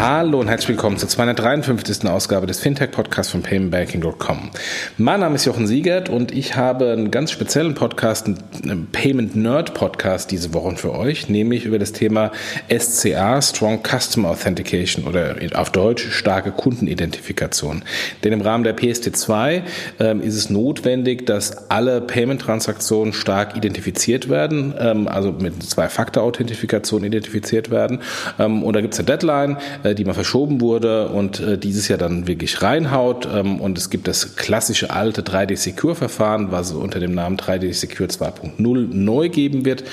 Hallo und herzlich willkommen zur 253. Ausgabe des Fintech-Podcasts von paymentbanking.com. Mein Name ist Jochen Siegert und ich habe einen ganz speziellen Podcast, einen Payment Nerd Podcast diese Woche für euch, nämlich über das Thema SCA, Strong Customer Authentication oder auf Deutsch starke Kundenidentifikation. Denn im Rahmen der PSD2 ähm, ist es notwendig, dass alle Payment-Transaktionen stark identifiziert werden, ähm, also mit Zwei-Faktor-Authentifikation identifiziert werden. Ähm, und da gibt es eine Deadline, äh, die mal verschoben wurde und äh, dieses Jahr dann wirklich reinhaut. Ähm, und es gibt das klassische alte 3D Secure Verfahren, was unter dem Namen 3D Secure 2.0 neu geben wird.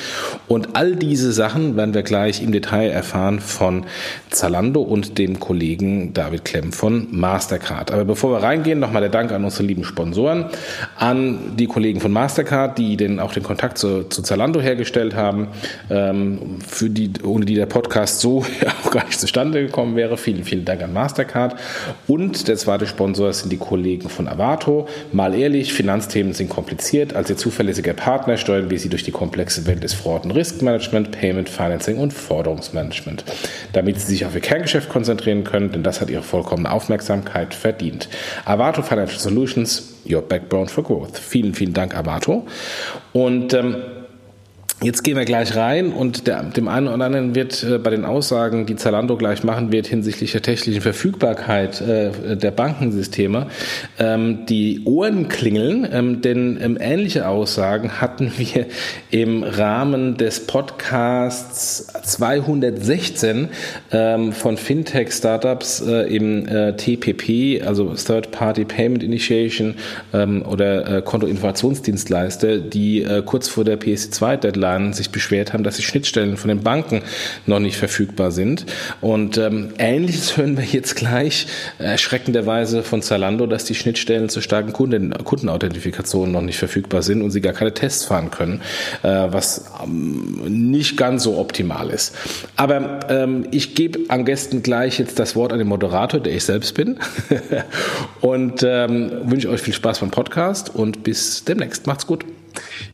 Und all diese Sachen werden wir gleich im Detail erfahren von Zalando und dem Kollegen David Klemm von Mastercard. Aber bevor wir reingehen, nochmal der Dank an unsere lieben Sponsoren, an die Kollegen von Mastercard, die den, auch den Kontakt zu, zu Zalando hergestellt haben, ähm, für die, ohne die der Podcast so auch gar nicht zustande gekommen gekommen wäre. Vielen, vielen Dank an Mastercard. Und der zweite Sponsor sind die Kollegen von Avato. Mal ehrlich, Finanzthemen sind kompliziert. Als ihr zuverlässiger Partner steuern wir sie durch die komplexe Welt des Fraud- und Riskmanagement, Payment, Financing und Forderungsmanagement. Damit sie sich auf ihr Kerngeschäft konzentrieren können, denn das hat ihre vollkommene Aufmerksamkeit verdient. Avato Financial Solutions, your backbone for growth. Vielen, vielen Dank, Avato. Und ähm, Jetzt gehen wir gleich rein und der, dem einen oder anderen wird äh, bei den Aussagen, die Zalando gleich machen wird hinsichtlich der technischen Verfügbarkeit äh, der Bankensysteme, ähm, die Ohren klingeln, ähm, denn ähm, ähnliche Aussagen hatten wir im Rahmen des Podcasts 216 ähm, von Fintech-Startups äh, im äh, TPP, also Third Party Payment Initiation ähm, oder äh, Kontoinformationsdienstleister, die äh, kurz vor der PSD2-Deadline Jahren sich beschwert haben, dass die Schnittstellen von den Banken noch nicht verfügbar sind. Und ähm, Ähnliches hören wir jetzt gleich erschreckenderweise von Zalando, dass die Schnittstellen zur starken Kunden, Kundenauthentifikation noch nicht verfügbar sind und sie gar keine Tests fahren können, äh, was ähm, nicht ganz so optimal ist. Aber ähm, ich gebe am Gästen gleich jetzt das Wort an den Moderator, der ich selbst bin. und ähm, wünsche euch viel Spaß beim Podcast und bis demnächst. Macht's gut.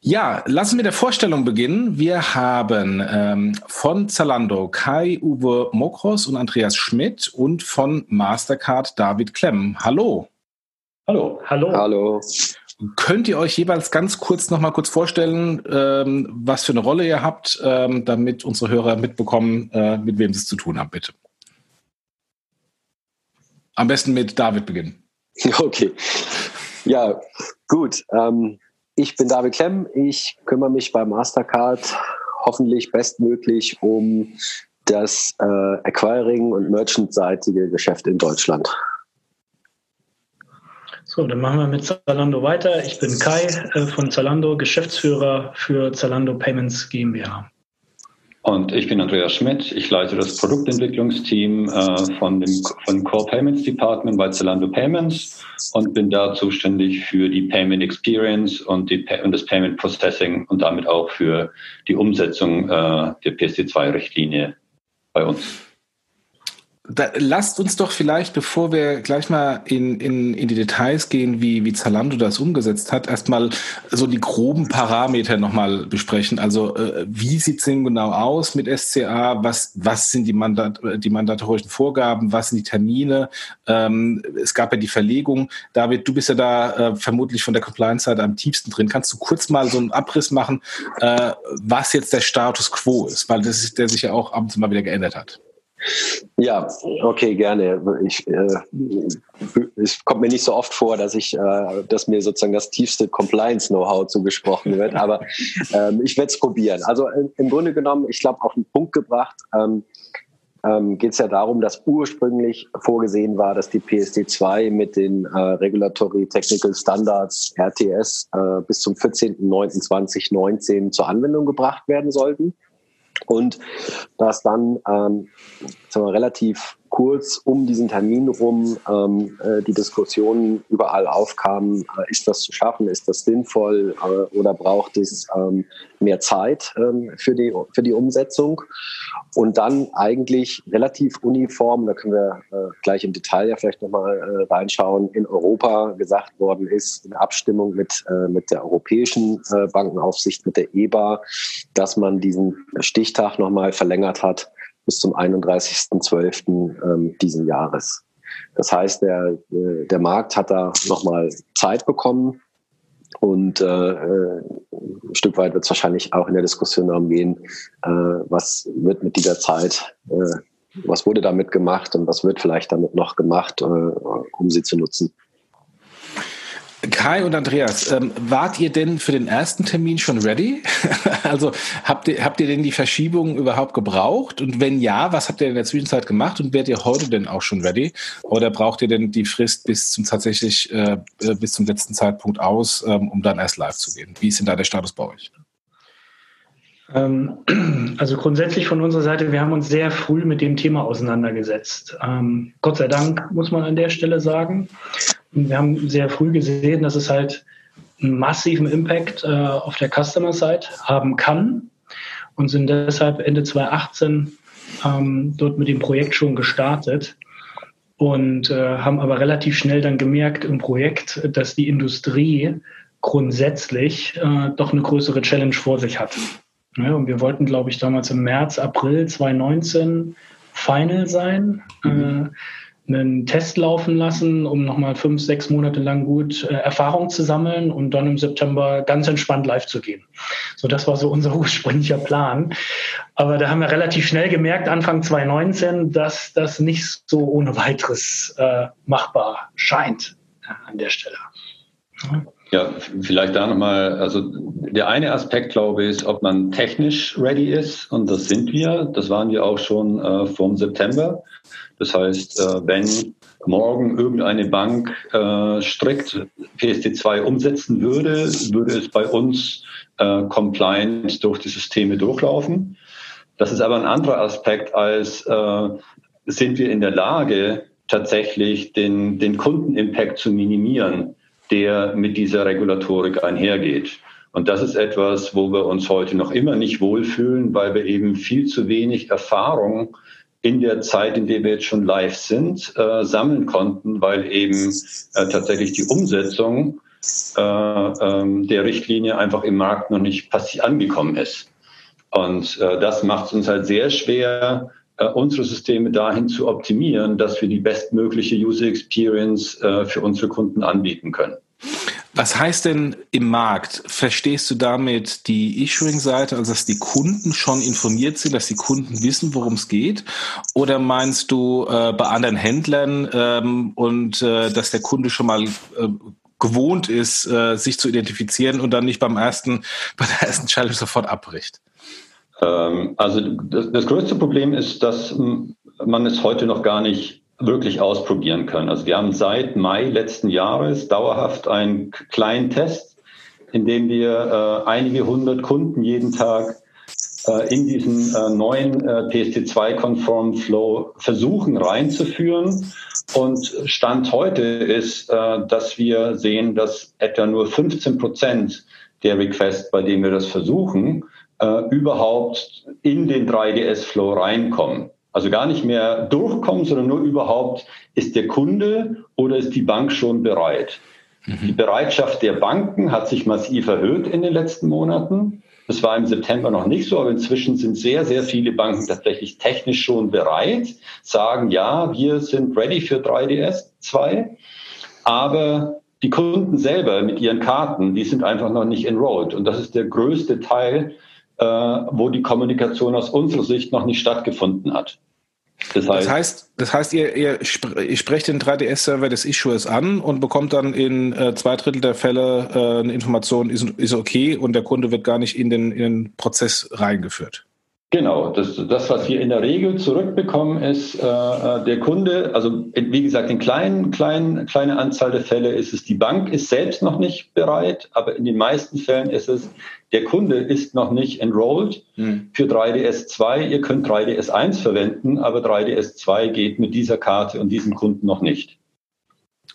Ja, lassen wir der Vorstellung beginnen. Wir haben ähm, von Zalando Kai-Uwe Mokros und Andreas Schmidt und von Mastercard David Klemm. Hallo. Hallo. Hallo. Hallo. Könnt ihr euch jeweils ganz kurz noch mal kurz vorstellen, ähm, was für eine Rolle ihr habt, ähm, damit unsere Hörer mitbekommen, äh, mit wem sie es zu tun haben, bitte? Am besten mit David beginnen. Okay. Ja, gut. Ähm, ich bin David Klemm. Ich kümmere mich bei Mastercard hoffentlich bestmöglich um das äh, Acquiring- und Merchant-seitige Geschäft in Deutschland. So, dann machen wir mit Zalando weiter. Ich bin Kai äh, von Zalando, Geschäftsführer für Zalando Payments GmbH. Und ich bin Andreas Schmidt. Ich leite das Produktentwicklungsteam äh, von dem von Core Payments Department bei Zalando Payments und bin da zuständig für die Payment Experience und, die, und das Payment Processing und damit auch für die Umsetzung äh, der PSD2-Richtlinie bei uns da, lasst uns doch vielleicht, bevor wir gleich mal in, in, in die Details gehen, wie, wie Zalando das umgesetzt hat, erstmal so die groben Parameter nochmal besprechen. Also äh, wie sieht es denn genau aus mit SCA? Was, was sind die, Mandat, die mandatorischen Vorgaben? Was sind die Termine? Ähm, es gab ja die Verlegung. David, du bist ja da äh, vermutlich von der Compliance-Seite am tiefsten drin. Kannst du kurz mal so einen Abriss machen, äh, was jetzt der Status quo ist? Weil das ist, der sich ja auch abends mal wieder geändert hat. Ja, okay, gerne. Ich, äh, es kommt mir nicht so oft vor, dass ich, äh, dass mir sozusagen das tiefste Compliance-Know-how zugesprochen wird, aber ähm, ich werde es probieren. Also im, im Grunde genommen, ich glaube, auf den Punkt gebracht, ähm, ähm, geht es ja darum, dass ursprünglich vorgesehen war, dass die PSD2 mit den äh, Regulatory Technical Standards RTS äh, bis zum 14.09.2019 zur Anwendung gebracht werden sollten und dass dann ähm, sagen wir, relativ kurz um diesen Termin rum ähm, äh, die Diskussionen überall aufkamen, äh, ist das zu schaffen, ist das sinnvoll äh, oder braucht es ähm, mehr Zeit ähm, für, die, für die Umsetzung? Und dann eigentlich relativ uniform, da können wir äh, gleich im Detail ja vielleicht nochmal äh, reinschauen, in Europa gesagt worden ist, in Abstimmung mit, äh, mit der Europäischen äh, Bankenaufsicht, mit der EBA, dass man diesen Stichtag nochmal verlängert hat bis zum 31.12. Ähm, diesen Jahres. Das heißt, der, äh, der Markt hat da nochmal Zeit bekommen und äh, äh, ein Stück weit wird es wahrscheinlich auch in der Diskussion darum gehen, äh, was wird mit dieser Zeit, äh, was wurde damit gemacht und was wird vielleicht damit noch gemacht, äh, um sie zu nutzen. Kai und Andreas, ähm, wart ihr denn für den ersten Termin schon ready? also habt ihr, habt ihr denn die Verschiebung überhaupt gebraucht? Und wenn ja, was habt ihr in der Zwischenzeit gemacht und werdet ihr heute denn auch schon ready? Oder braucht ihr denn die Frist bis zum tatsächlich äh, äh bis zum letzten Zeitpunkt aus, ähm, um dann erst live zu gehen? Wie ist denn da der Status bei euch? Ähm, also grundsätzlich von unserer Seite, wir haben uns sehr früh mit dem Thema auseinandergesetzt. Ähm, Gott sei Dank, muss man an der Stelle sagen. Wir haben sehr früh gesehen, dass es halt einen massiven Impact äh, auf der Customer-Side haben kann und sind deshalb Ende 2018 ähm, dort mit dem Projekt schon gestartet und äh, haben aber relativ schnell dann gemerkt im Projekt, dass die Industrie grundsätzlich äh, doch eine größere Challenge vor sich hat. Ja, und wir wollten, glaube ich, damals im März, April 2019 Final sein. Mhm. Äh, einen Test laufen lassen, um nochmal fünf, sechs Monate lang gut äh, Erfahrung zu sammeln und dann im September ganz entspannt live zu gehen. So, das war so unser ursprünglicher Plan. Aber da haben wir relativ schnell gemerkt, Anfang 2019, dass das nicht so ohne weiteres äh, machbar scheint äh, an der Stelle. Ja. Vielleicht da nochmal, also der eine Aspekt, glaube ich, ist, ob man technisch ready ist und das sind wir. Das waren wir auch schon äh, vom September. Das heißt, äh, wenn morgen irgendeine Bank äh, strikt PSD2 umsetzen würde, würde es bei uns äh, compliant durch die Systeme durchlaufen. Das ist aber ein anderer Aspekt als äh, sind wir in der Lage, tatsächlich den, den Kundenimpact zu minimieren, der mit dieser Regulatorik einhergeht. Und das ist etwas, wo wir uns heute noch immer nicht wohlfühlen, weil wir eben viel zu wenig Erfahrung in der Zeit, in der wir jetzt schon live sind, äh, sammeln konnten, weil eben äh, tatsächlich die Umsetzung äh, ähm, der Richtlinie einfach im Markt noch nicht angekommen ist. Und äh, das macht es uns halt sehr schwer, äh, unsere Systeme dahin zu optimieren, dass wir die bestmögliche User Experience äh, für unsere Kunden anbieten können. Was heißt denn im Markt? Verstehst du damit die Issuing-Seite, also dass die Kunden schon informiert sind, dass die Kunden wissen, worum es geht? Oder meinst du äh, bei anderen Händlern ähm, und äh, dass der Kunde schon mal äh, gewohnt ist, äh, sich zu identifizieren und dann nicht beim ersten, bei der ersten Challenge sofort abbricht? Ähm, also das, das größte Problem ist, dass man es heute noch gar nicht wirklich ausprobieren können. Also wir haben seit Mai letzten Jahres dauerhaft einen kleinen Test, in dem wir äh, einige hundert Kunden jeden Tag äh, in diesen äh, neuen äh, PST2-konformen Flow versuchen reinzuführen. Und Stand heute ist, äh, dass wir sehen, dass etwa nur 15 Prozent der Requests, bei denen wir das versuchen, äh, überhaupt in den 3DS-Flow reinkommen. Also gar nicht mehr durchkommen, sondern nur überhaupt, ist der Kunde oder ist die Bank schon bereit? Mhm. Die Bereitschaft der Banken hat sich massiv erhöht in den letzten Monaten. Das war im September noch nicht so, aber inzwischen sind sehr, sehr viele Banken tatsächlich technisch schon bereit, sagen, ja, wir sind ready für 3DS 2, aber die Kunden selber mit ihren Karten, die sind einfach noch nicht enrolled. Und das ist der größte Teil äh, wo die Kommunikation aus unserer Sicht noch nicht stattgefunden hat. Das heißt, das heißt, das heißt ihr, ihr, sprecht den 3DS-Server des Issuers an und bekommt dann in äh, zwei Drittel der Fälle äh, eine Information, ist, ist okay und der Kunde wird gar nicht in den, in den Prozess reingeführt. Genau, das, das, was wir in der Regel zurückbekommen, ist äh, äh, der Kunde, also wie gesagt, in kleinen, kleinen, kleine Anzahl der Fälle ist es, die Bank ist selbst noch nicht bereit, aber in den meisten Fällen ist es, der Kunde ist noch nicht enrolled hm. für 3DS 2. Ihr könnt 3DS 1 verwenden, aber 3DS 2 geht mit dieser Karte und diesem Kunden noch nicht.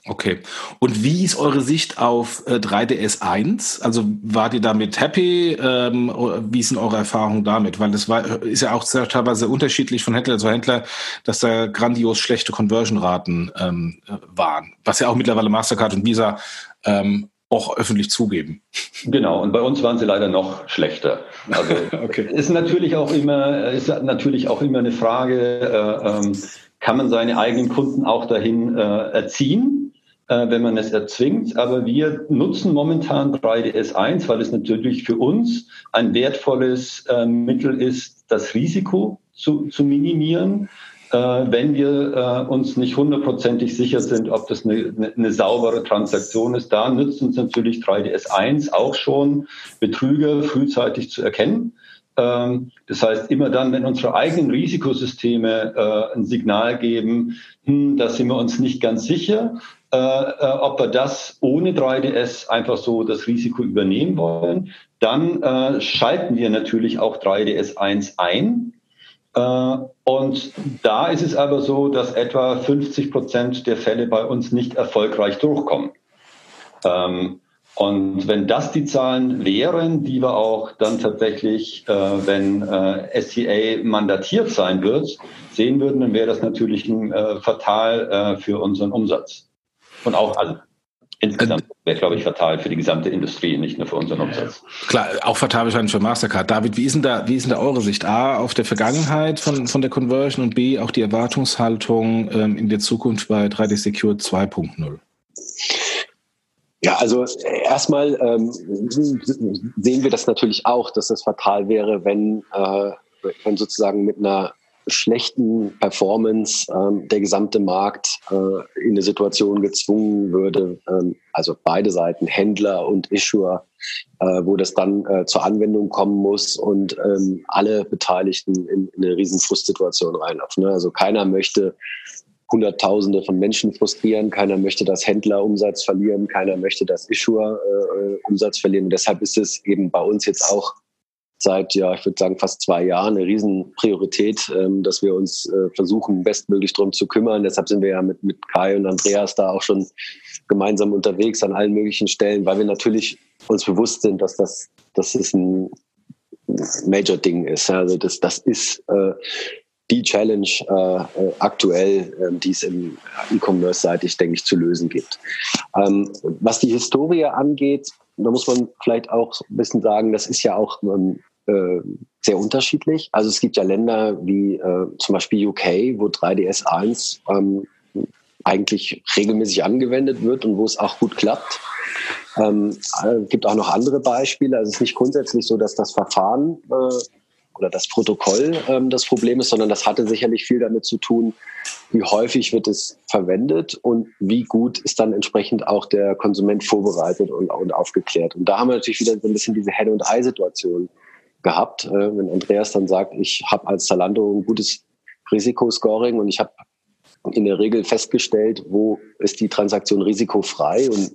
Okay. Und wie ist eure Sicht auf äh, 3DS 1? Also wart ihr damit happy? Ähm, wie sind eure Erfahrungen damit? Weil das war, ist ja auch sehr, teilweise unterschiedlich von Händler zu Händler, dass da grandios schlechte Conversion-Raten ähm, waren. Was ja auch mittlerweile Mastercard und Visa ähm, auch öffentlich zugeben. Genau, und bei uns waren sie leider noch schlechter. Also okay. ist natürlich auch immer, ist natürlich auch immer eine Frage, äh, ähm, kann man seine eigenen Kunden auch dahin äh, erziehen? äh, wenn man es erzwingt. Aber wir nutzen momentan 3DS1, weil es natürlich für uns ein wertvolles äh, Mittel ist, das Risiko zu, zu minimieren. Äh, wenn wir äh, uns nicht hundertprozentig sicher sind, ob das eine, eine, saubere Transaktion ist, da nützt uns natürlich 3DS1 auch schon, Betrüger frühzeitig zu erkennen. Ähm, das heißt, immer dann, wenn unsere eigenen Risikosysteme äh, ein Signal geben, hm, da sind wir uns nicht ganz sicher, ob wir das ohne 3DS einfach so das Risiko übernehmen wollen. Dann schalten wir natürlich auch 3DS 1 ein. Äh, und da ist es aber so, dass etwa 50 Prozent der Fälle bei uns nicht erfolgreich durchkommen. Ähm, und wenn das die Zahlen wären, die wir auch dann tatsächlich, äh, wenn äh, SCA mandatiert sein wird, sehen würden, dann wäre das natürlich fatal für unseren Umsatz. Und auch, also insgesamt wäre, glaube ich, fatal für die gesamte Industrie, nicht nur für unseren Umsatz. Klar, auch fatal wahrscheinlich für Mastercard. David, wie ist denn da, wie ist denn da eure Sicht? A, auf der Vergangenheit von, von der Conversion und B, auch die Erwartungshaltung ähm, in der Zukunft bei 3D Secure 2.0? Ja, also erstmal ähm, sehen wir das natürlich auch, dass es fatal wäre, wenn, äh, wenn sozusagen mit einer schlechten Performance ähm, der gesamte Markt äh, in eine Situation gezwungen würde, ähm, also beide Seiten, Händler und Issuer, äh, wo das dann äh, zur Anwendung kommen muss und ähm, alle Beteiligten in, in eine riesen Frustsituation reinlaufen. Ne? Also keiner möchte Hunderttausende von Menschen frustrieren, keiner möchte das Händlerumsatz verlieren, keiner möchte das Issuer äh, Umsatz verlieren. Und deshalb ist es eben bei uns jetzt auch seit, ja, ich würde sagen, fast zwei Jahren eine Riesenpriorität, ähm, dass wir uns äh, versuchen, bestmöglich drum zu kümmern. Deshalb sind wir ja mit, mit Kai und Andreas da auch schon gemeinsam unterwegs an allen möglichen Stellen, weil wir natürlich uns bewusst sind, dass das, das ist ein Major-Ding ist. Also das, das ist äh, die Challenge äh, äh aktuell, äh, die es im E-Commerce-seitig, denke ich, zu lösen gibt. Ähm, was die Historie angeht, da muss man vielleicht auch ein bisschen sagen, das ist ja auch ähm, äh, sehr unterschiedlich. Also es gibt ja Länder wie äh, zum Beispiel UK, wo 3DS1 ähm, eigentlich regelmäßig angewendet wird und wo es auch gut klappt. Ähm, äh, gibt auch noch andere Beispiele. Also es ist nicht grundsätzlich so, dass das Verfahren äh, oder das Protokoll ähm, das Problem ist, sondern das hatte sicherlich viel damit zu tun, wie häufig wird es verwendet und wie gut ist dann entsprechend auch der Konsument vorbereitet und, und aufgeklärt. Und da haben wir natürlich wieder so ein bisschen diese Henne- und Ei-Situation gehabt. Äh, wenn Andreas dann sagt, ich habe als Zalando ein gutes Risikoscoring und ich habe in der Regel festgestellt, wo ist die Transaktion risikofrei und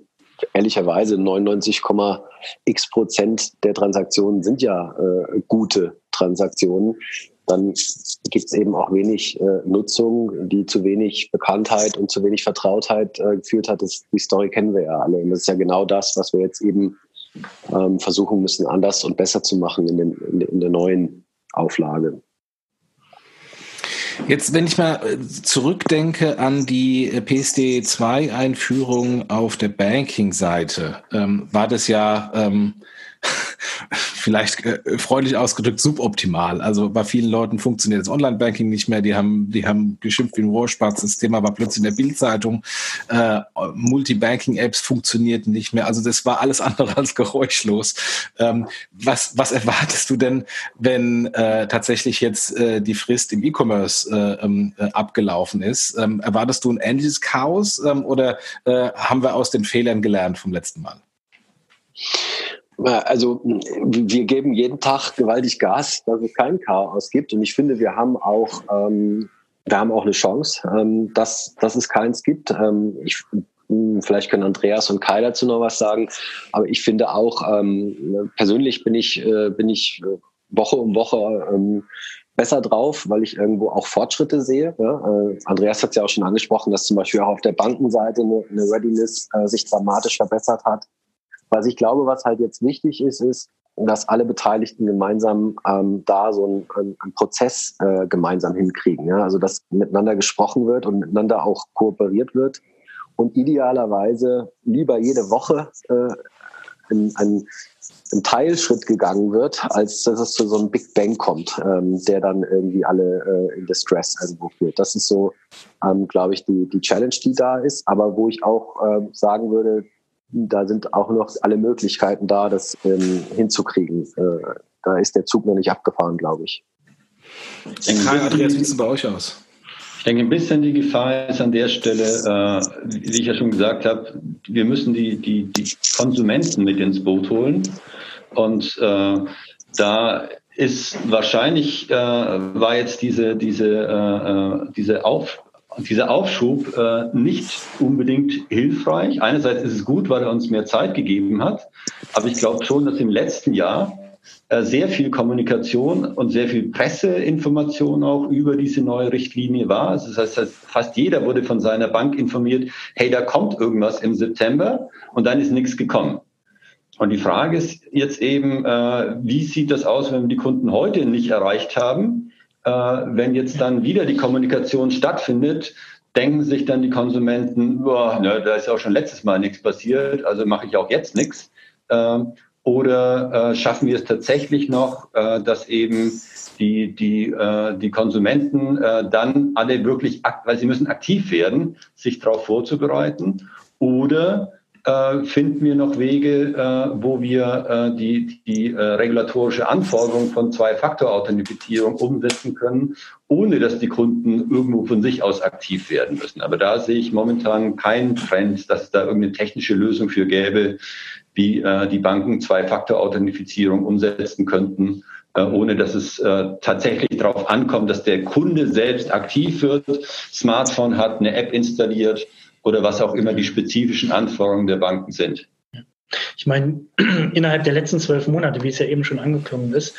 ehrlicherweise 99,x Prozent der Transaktionen sind ja äh, gute Transaktionen. Dann gibt es eben auch wenig äh, Nutzung, die zu wenig Bekanntheit und zu wenig Vertrautheit äh, geführt hat. Das, die Story kennen wir ja alle. Und das ist ja genau das, was wir jetzt eben ähm, versuchen müssen, anders und besser zu machen in, den, in, in der neuen Auflage. Jetzt, wenn ich mal äh, zurückdenke an die äh, PSD2-Einführung auf der Banking-Seite, ähm, war das ja ähm, vielleicht äh, freundlich ausgedrückt suboptimal. Also bei vielen Leuten funktioniert das Online-Banking nicht mehr. Die haben, die haben geschimpft wie ein Rohrspatz. Das Thema war plötzlich in der Bildzeitung. Äh, Multi-Banking-Apps funktionierten nicht mehr. Also das war alles andere als geräuschlos. Ähm, was, was erwartest du denn, wenn äh, tatsächlich jetzt äh, die Frist im E-Commerce äh, ähm, äh, abgelaufen ist? Ähm, erwartest du ein ähnliches Chaos ähm, oder äh, haben wir aus den Fehlern gelernt vom letzten Mal? Also wir geben jeden Tag gewaltig Gas, dass es kein Chaos gibt. Und ich finde, wir haben auch, ähm, wir haben auch eine Chance, ähm, dass, dass es keins gibt. Ähm, ich, vielleicht können Andreas und Kai dazu noch was sagen. Aber ich finde auch, ähm, persönlich bin ich, äh, bin ich äh, Woche um Woche ähm, besser drauf, weil ich irgendwo auch Fortschritte sehe. Ja? Äh, Andreas hat es ja auch schon angesprochen, dass zum Beispiel auch auf der Bankenseite eine, eine Readiness äh, sich dramatisch verbessert hat. Was ich glaube, was halt jetzt wichtig ist, ist, dass alle Beteiligten gemeinsam ähm, da so einen, einen, Prozess äh, gemeinsam hinkriegen. Ja? Also dass miteinander gesprochen wird und miteinander auch kooperiert wird und idealerweise lieber jede Woche äh, ein, ein, ein Teilschritt gegangen wird, als dass es zu so einem Big Bang kommt, ähm, der dann irgendwie alle äh, in Distress irgendwo führt. Das ist so, ähm, glaube ich, die, die Challenge, die da ist, aber wo ich auch ähm, sagen würde, da sind auch noch alle Möglichkeiten da, das ähm, hinzukriegen. Äh, da ist der Zug noch nicht abgefahren, glaube ich. Karl, Andreas, wie sieht es bei euch aus? Ich denke, ein bisschen die Gefahr ist an der Stelle, äh, wie ich ja schon gesagt habe, wir müssen die, die, die Konsumenten mit ins Boot holen. Und äh, da ist wahrscheinlich, äh, war jetzt diese, diese, äh, äh diese Auf, dieser Aufschub äh, nicht unbedingt hilfreich. Einerseits ist es gut, weil er uns mehr Zeit gegeben hat, aber ich glaube schon, dass im letzten Jahr äh, sehr viel Kommunikation und sehr viel Presseinformation auch über diese neue Richtlinie war. Also das heißt, fast jeder wurde von seiner Bank informiert, hey, da kommt irgendwas im September und dann ist nichts gekommen. Und die Frage ist jetzt eben, äh, wie sieht das aus, wenn wir die Kunden heute nicht erreicht haben? Äh, wenn jetzt dann wieder die Kommunikation stattfindet, denken sich dann die Konsumenten, boah, ne, da ist ja auch schon letztes Mal nichts passiert, also mache ich auch jetzt nichts. Ähm, oder äh, schaffen wir es tatsächlich noch, äh, dass eben die, die, äh, die Konsumenten äh, dann alle wirklich, weil sie müssen aktiv werden, sich darauf vorzubereiten? Oder äh, finden wir noch Wege, äh, wo wir äh, die, die äh, regulatorische Anforderung von Zwei-Faktor-Authentifizierung umsetzen können, ohne dass die Kunden irgendwo von sich aus aktiv werden müssen. Aber da sehe ich momentan keinen Trend, dass es da irgendeine technische Lösung für gäbe, wie äh, die Banken Zwei-Faktor-Authentifizierung umsetzen könnten, äh, ohne dass es äh, tatsächlich darauf ankommt, dass der Kunde selbst aktiv wird, Smartphone hat, eine App installiert oder was auch immer die spezifischen Anforderungen der Banken sind. Ich meine, innerhalb der letzten zwölf Monate, wie es ja eben schon angeklungen ist,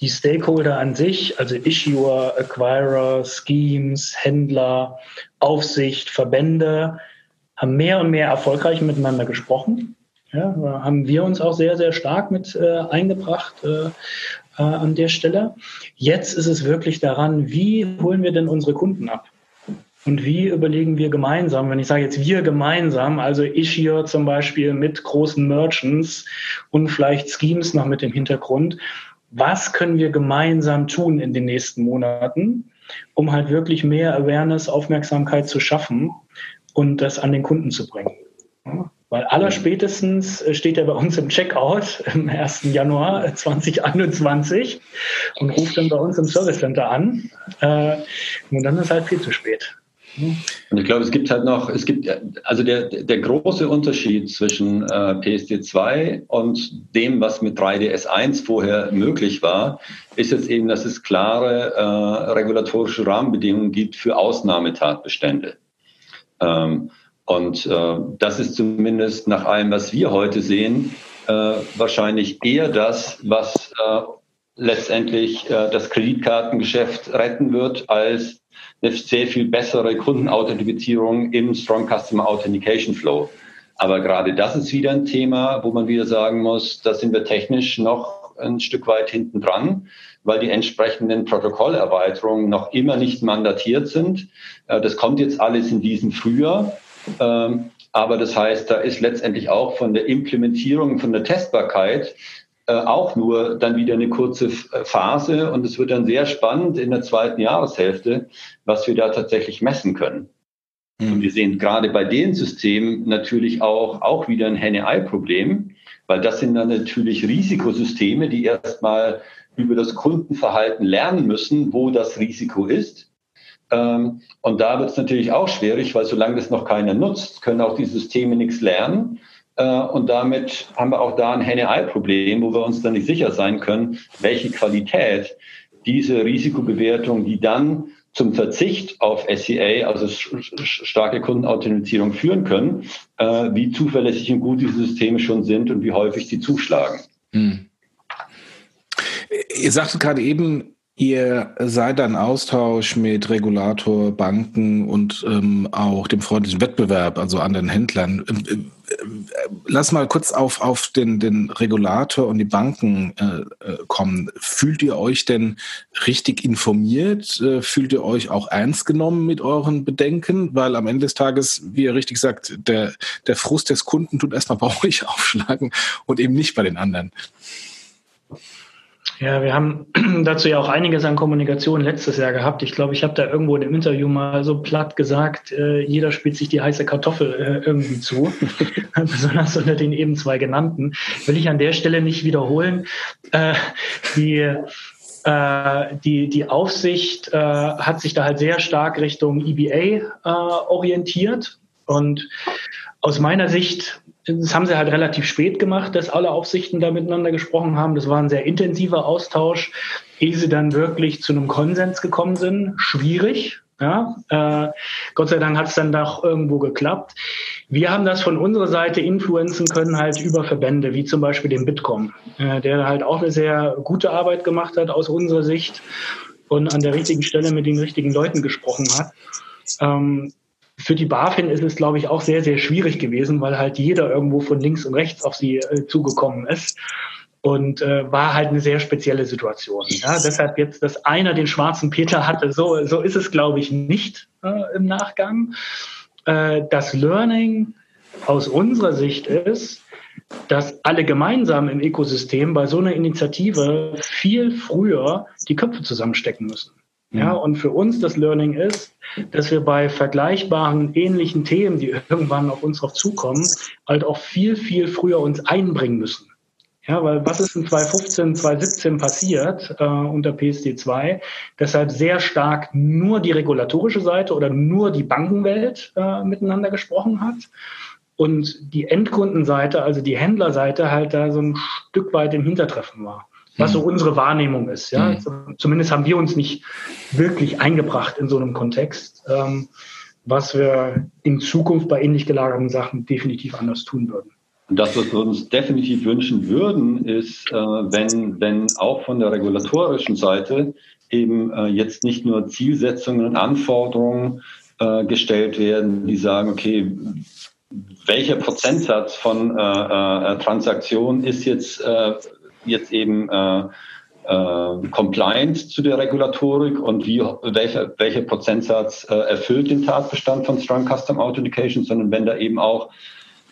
die Stakeholder an sich, also Issuer, Acquirer, Schemes, Händler, Aufsicht, Verbände, haben mehr und mehr erfolgreich miteinander gesprochen ja, haben wir uns auch sehr, sehr stark mit äh, eingebracht äh, äh, an der Stelle. Jetzt ist es wirklich daran, wie holen wir denn unsere Kunden ab? Und wie überlegen wir gemeinsam, wenn ich sage jetzt wir gemeinsam, also ich hier zum Beispiel mit großen Merchants und vielleicht Schemes noch mit dem Hintergrund, was können wir gemeinsam tun in den nächsten Monaten, um halt wirklich mehr Awareness, Aufmerksamkeit zu schaffen und das an den Kunden zu bringen? Weil allerspätestens äh, steht er bei uns im Checkout am 1. Januar 2021 und ruft dann bei uns im Service Center an. Äh, und dann ist halt viel zu spät. Und ich glaube, es gibt halt noch, es gibt, also der, der große Unterschied zwischen äh, PSD2 und dem, was mit 3DS1 vorher möglich war, ist jetzt eben, dass es klare äh, regulatorische Rahmenbedingungen gibt für Ausnahmetatbestände. Ähm, und äh, das ist zumindest nach allem, was wir heute sehen, äh, wahrscheinlich eher das, was äh, letztendlich äh, das Kreditkartengeschäft retten wird, als eine sehr viel bessere Kundenauthentifizierung im Strong Customer Authentication Flow. Aber gerade das ist wieder ein Thema, wo man wieder sagen muss, da sind wir technisch noch ein Stück weit hinten dran, weil die entsprechenden Protokollerweiterungen noch immer nicht mandatiert sind. Äh, das kommt jetzt alles in diesem Frühjahr. Ähm, aber das heißt, da ist letztendlich auch von der Implementierung, von der Testbarkeit auch nur dann wieder eine kurze äh, Phase. Und es wird dann sehr spannend in der zweiten Jahreshälfte, was wir da tatsächlich messen können. Mhm. Und wir sehen gerade bei den Systemen natürlich auch, auch wieder ein Henne-Ei-Problem, weil das sind dann natürlich Risikosysteme, die erstmal über das Kundenverhalten lernen müssen, wo das Risiko ist. Ähm, und da wird es natürlich auch schwierig, weil solange das noch keiner nutzt, können auch die Systeme nichts lernen. Äh, und damit haben wir auch da ein Henne-Ei-Problem, wo wir uns dann nicht sicher sein können, welche Qualität diese Risikobewertung, die dann zum Verzicht auf SEA, also starke Kundenauthentifizierung führen können, äh, wie zuverlässig und gut diese Systeme schon sind und wie häufig sie zuschlagen. Hm. Ihr sagtet gerade eben, Ihr seid ein Austausch mit Regulator, Banken und ähm, auch dem freundlichen Wettbewerb, also anderen Händlern. Ähm, äh, lass mal kurz auf, auf den, den Regulator und die Banken äh, äh, kommen. Fühlt ihr euch denn richtig informiert? Äh, fühlt ihr euch auch ernst genommen mit euren Bedenken? Weil am Ende des Tages, wie ihr richtig sagt, der, der Frust des Kunden tut erstmal bei euch aufschlagen und eben nicht bei den anderen. Ja, wir haben dazu ja auch einiges an Kommunikation letztes Jahr gehabt. Ich glaube, ich habe da irgendwo in dem Interview mal so platt gesagt, äh, jeder spielt sich die heiße Kartoffel äh, irgendwie zu, besonders unter den eben zwei genannten. Will ich an der Stelle nicht wiederholen. Äh, die äh, die, die Aufsicht äh, hat sich da halt sehr stark Richtung EBA äh, orientiert. Und aus meiner Sicht das haben sie halt relativ spät gemacht, dass alle Aufsichten da miteinander gesprochen haben. Das war ein sehr intensiver Austausch, ehe sie dann wirklich zu einem Konsens gekommen sind. Schwierig. Ja, äh, Gott sei Dank hat es dann doch irgendwo geklappt. Wir haben das von unserer Seite influenzen können halt über Verbände, wie zum Beispiel den Bitkom, äh, der halt auch eine sehr gute Arbeit gemacht hat aus unserer Sicht und an der richtigen Stelle mit den richtigen Leuten gesprochen hat. Ähm, für die BaFin ist es, glaube ich, auch sehr, sehr schwierig gewesen, weil halt jeder irgendwo von links und rechts auf sie äh, zugekommen ist. Und äh, war halt eine sehr spezielle Situation. Ja, deshalb jetzt, dass einer den schwarzen Peter hatte, so, so ist es, glaube ich, nicht äh, im Nachgang. Äh, das Learning aus unserer Sicht ist, dass alle gemeinsam im Ökosystem bei so einer Initiative viel früher die Köpfe zusammenstecken müssen. Ja, mhm. und für uns das Learning ist, dass wir bei vergleichbaren, ähnlichen Themen, die irgendwann auf uns drauf zukommen, halt auch viel, viel früher uns einbringen müssen. Ja, weil was ist in 2015, 2017 passiert äh, unter PSD2? Deshalb sehr stark nur die regulatorische Seite oder nur die Bankenwelt äh, miteinander gesprochen hat und die Endkundenseite, also die Händlerseite, halt da so ein Stück weit im Hintertreffen war was so mhm. unsere Wahrnehmung ist. Ja? Mhm. Zumindest haben wir uns nicht wirklich eingebracht in so einem Kontext, ähm, was wir in Zukunft bei ähnlich gelagerten Sachen definitiv anders tun würden. Und das, was wir uns definitiv wünschen würden, ist, äh, wenn, wenn auch von der regulatorischen Seite eben äh, jetzt nicht nur Zielsetzungen und Anforderungen äh, gestellt werden, die sagen, okay, welcher Prozentsatz von äh, äh, Transaktionen ist jetzt äh, jetzt eben äh, äh, Compliance zu der Regulatorik und wie, welcher, welcher Prozentsatz äh, erfüllt den Tatbestand von Strong Custom Authentication, sondern wenn da eben auch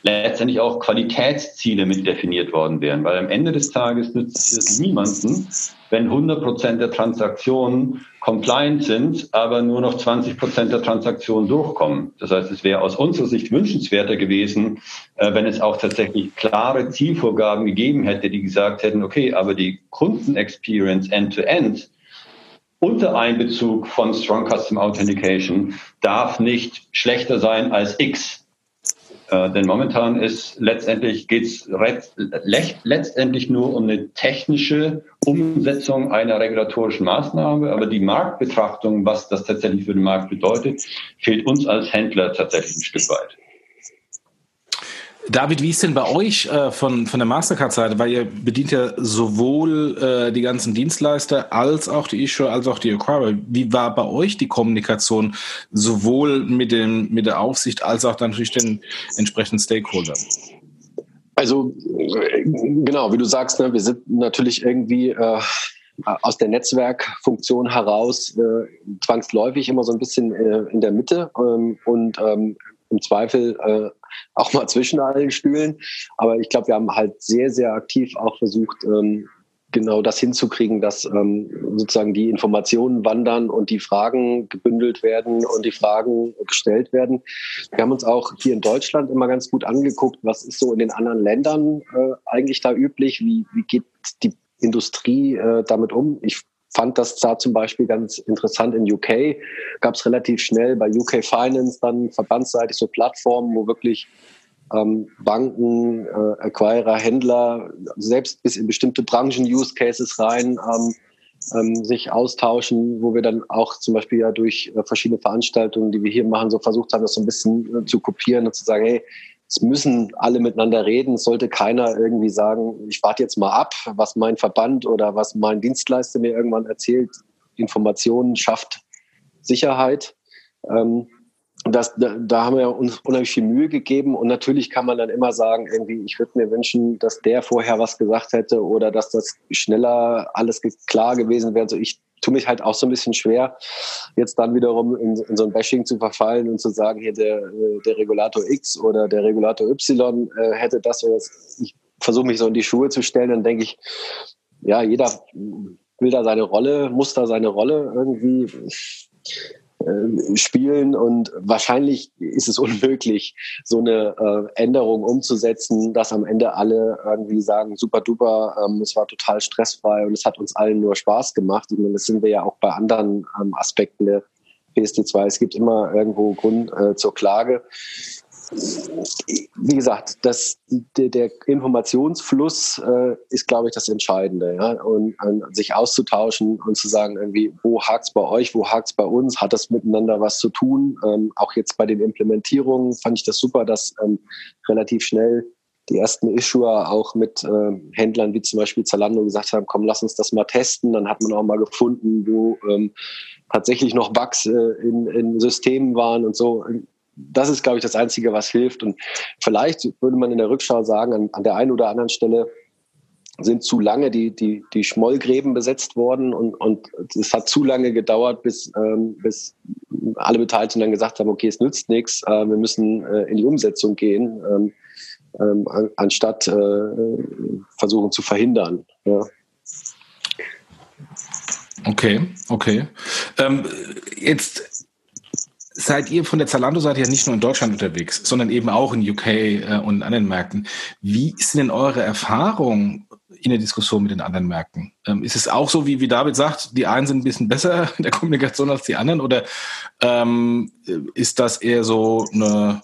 letztendlich auch Qualitätsziele mit definiert worden wären. Weil am Ende des Tages nützt es niemanden, wenn 100 Prozent der Transaktionen compliant sind, aber nur noch 20 Prozent der Transaktionen durchkommen. Das heißt, es wäre aus unserer Sicht wünschenswerter gewesen, äh, wenn es auch tatsächlich klare Zielvorgaben gegeben hätte, die gesagt hätten, okay, aber die Kundenexperience end-to-end unter Einbezug von Strong Custom Authentication darf nicht schlechter sein als X. Äh, denn momentan ist letztendlich geht's letztendlich nur um eine technische Umsetzung einer regulatorischen Maßnahme, aber die Marktbetrachtung, was das tatsächlich für den Markt bedeutet, fehlt uns als Händler tatsächlich ein Stück weit. David, wie ist denn bei euch äh, von, von der Mastercard-Seite? Weil ihr bedient ja sowohl äh, die ganzen Dienstleister als auch die Issuer, als auch die Acquirer. Wie war bei euch die Kommunikation sowohl mit, dem, mit der Aufsicht als auch dann natürlich den entsprechenden Stakeholdern? Also genau, wie du sagst, ne, wir sind natürlich irgendwie äh, aus der Netzwerkfunktion heraus äh, zwangsläufig immer so ein bisschen äh, in der Mitte ähm, und ähm, im Zweifel äh, auch mal zwischen allen Stühlen. Aber ich glaube, wir haben halt sehr, sehr aktiv auch versucht, ähm, genau das hinzukriegen, dass ähm, sozusagen die Informationen wandern und die Fragen gebündelt werden und die Fragen gestellt werden. Wir haben uns auch hier in Deutschland immer ganz gut angeguckt, was ist so in den anderen Ländern äh, eigentlich da üblich, wie, wie geht die Industrie äh, damit um. Ich fand das da zum Beispiel ganz interessant in UK. Gab es relativ schnell bei UK Finance dann verbandsseitig so Plattformen, wo wirklich ähm, Banken, äh, Acquirer, Händler, selbst bis in bestimmte Branchen-Use-Cases rein ähm, ähm, sich austauschen, wo wir dann auch zum Beispiel ja durch äh, verschiedene Veranstaltungen, die wir hier machen, so versucht haben, das so ein bisschen äh, zu kopieren und zu sagen, hey, es müssen alle miteinander reden. Es sollte keiner irgendwie sagen, ich warte jetzt mal ab, was mein Verband oder was mein Dienstleister mir irgendwann erzählt. Informationen schafft Sicherheit. Ähm, das, da, da haben wir uns unheimlich viel Mühe gegeben und natürlich kann man dann immer sagen, irgendwie, ich würde mir wünschen, dass der vorher was gesagt hätte oder dass das schneller alles klar gewesen wäre. Also ich tue mich halt auch so ein bisschen schwer, jetzt dann wiederum in, in so ein Bashing zu verfallen und zu sagen, hier der, der Regulator X oder der Regulator Y äh, hätte das oder das. Ich versuche mich so in die Schuhe zu stellen, dann denke ich, ja, jeder will da seine Rolle, muss da seine Rolle irgendwie äh, spielen und wahrscheinlich ist es unmöglich, so eine äh, Änderung umzusetzen, dass am Ende alle irgendwie sagen, super duper, ähm, es war total stressfrei und es hat uns allen nur Spaß gemacht. Meine, das sind wir ja auch bei anderen ähm, Aspekten der PSD2. Es gibt immer irgendwo Grund äh, zur Klage wie gesagt, das, der, der Informationsfluss äh, ist, glaube ich, das Entscheidende. Ja? Und an, sich auszutauschen und zu sagen, irgendwie, wo hakt's bei euch, wo hakt's bei uns, hat das miteinander was zu tun? Ähm, auch jetzt bei den Implementierungen fand ich das super, dass ähm, relativ schnell die ersten Issuer auch mit äh, Händlern wie zum Beispiel Zalando gesagt haben, komm, lass uns das mal testen. Dann hat man auch mal gefunden, wo ähm, tatsächlich noch Bugs äh, in, in Systemen waren und so das ist, glaube ich, das Einzige, was hilft. Und vielleicht würde man in der Rückschau sagen, an, an der einen oder anderen Stelle sind zu lange die, die, die Schmollgräben besetzt worden und, und es hat zu lange gedauert, bis, ähm, bis alle Beteiligten dann gesagt haben, okay, es nützt nichts, äh, wir müssen äh, in die Umsetzung gehen, ähm, ähm, an, anstatt äh, versuchen zu verhindern. Ja. Okay, okay. Ähm, jetzt seid ihr von der Zalando-Seite ja nicht nur in Deutschland unterwegs, sondern eben auch in UK äh, und anderen Märkten. Wie ist denn eure Erfahrung in der Diskussion mit den anderen Märkten? Ähm, ist es auch so, wie, wie David sagt, die einen sind ein bisschen besser in der Kommunikation als die anderen? Oder ähm, ist das eher so eine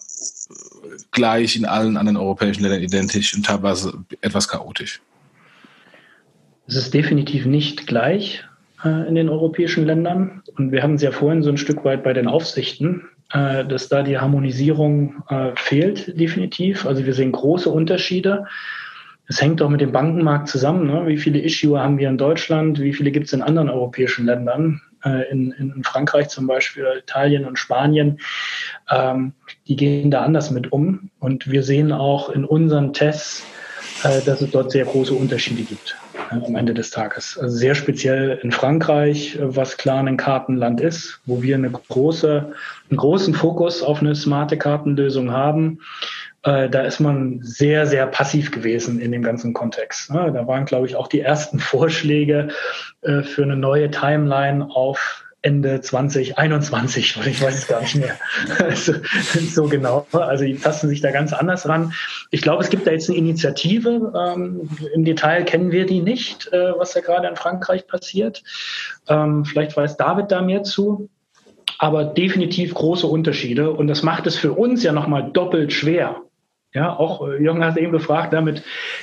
gleich in allen anderen europäischen Ländern identisch und teilweise etwas chaotisch? Es ist definitiv nicht gleich. Äh, in den europäischen Ländern. Und wir hatten es ja vorhin so ein Stück weit bei den Aufsichten, äh, dass da die Harmonisierung äh, fehlt, definitiv. Also wir sehen große Unterschiede. Es hängt auch mit dem Bankenmarkt zusammen. Ne? Wie viele Issuer haben wir in Deutschland? Wie viele gibt es in anderen europäischen Ländern? In, in, Frankreich zum Beispiel, Italien und Spanien, ähm, die gehen da anders mit um. Und wir sehen auch in unseren Tests, äh, dass es dort sehr große Unterschiede gibt äh, am Ende des Tages. Also sehr speziell in Frankreich, äh, was klar ein Kartenland ist, wo wir eine große, einen großen Fokus auf eine smarte Kartenlösung haben. Da ist man sehr, sehr passiv gewesen in dem ganzen Kontext. Da waren, glaube ich, auch die ersten Vorschläge für eine neue Timeline auf Ende 2021 oder ich weiß es gar nicht mehr so, so genau. Also die tasten sich da ganz anders ran. Ich glaube, es gibt da jetzt eine Initiative. Ähm, Im Detail kennen wir die nicht, äh, was da gerade in Frankreich passiert. Ähm, vielleicht weiß David da mehr zu. Aber definitiv große Unterschiede. Und das macht es für uns ja nochmal doppelt schwer. Ja, auch äh, Jürgen hat eben gefragt, damit,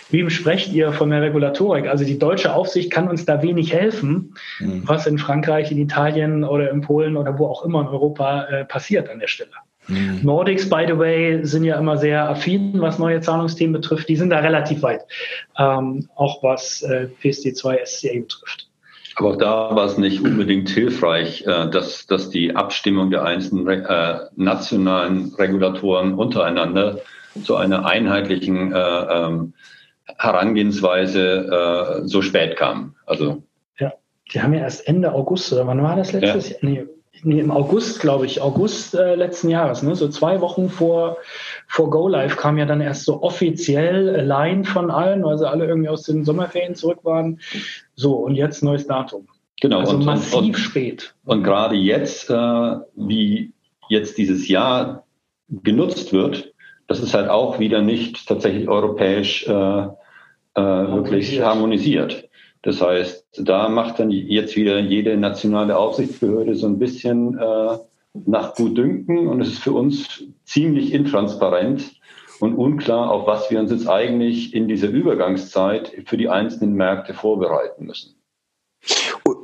wem sprecht ihr von der Regulatorik? Also die deutsche Aufsicht kann uns da wenig helfen, mhm. was in Frankreich, in Italien oder in Polen oder wo auch immer in Europa äh, passiert an der Stelle. Mhm. Nordics, by the way, sind ja immer sehr affin, was neue Zahlungsthemen betrifft. Die sind da relativ weit, ähm, auch was äh, PSD2 SCA betrifft. Aber auch da war es nicht unbedingt hilfreich, äh, dass, dass die Abstimmung der einzelnen äh, nationalen Regulatoren untereinander zu einer einheitlichen äh, ähm, Herangehensweise äh, so spät kam. Also ja, die haben ja erst Ende August oder wann war das letztes ja. Jahr? Nee, nee, im August, glaube ich, August äh, letzten Jahres, ne? so zwei Wochen vor, vor Go Live kam ja dann erst so offiziell Line von allen, weil sie alle irgendwie aus den Sommerferien zurück waren. So, und jetzt neues Datum. Genau, also und, massiv und, spät. Und gerade jetzt, äh, wie jetzt dieses Jahr genutzt wird, das ist halt auch wieder nicht tatsächlich europäisch äh, äh, wirklich harmonisiert. Das heißt, da macht dann jetzt wieder jede nationale Aufsichtsbehörde so ein bisschen äh, nach Gutdünken und es ist für uns ziemlich intransparent. und unklar, auf was wir uns jetzt eigentlich in dieser Übergangszeit für die einzelnen Märkte vorbereiten müssen.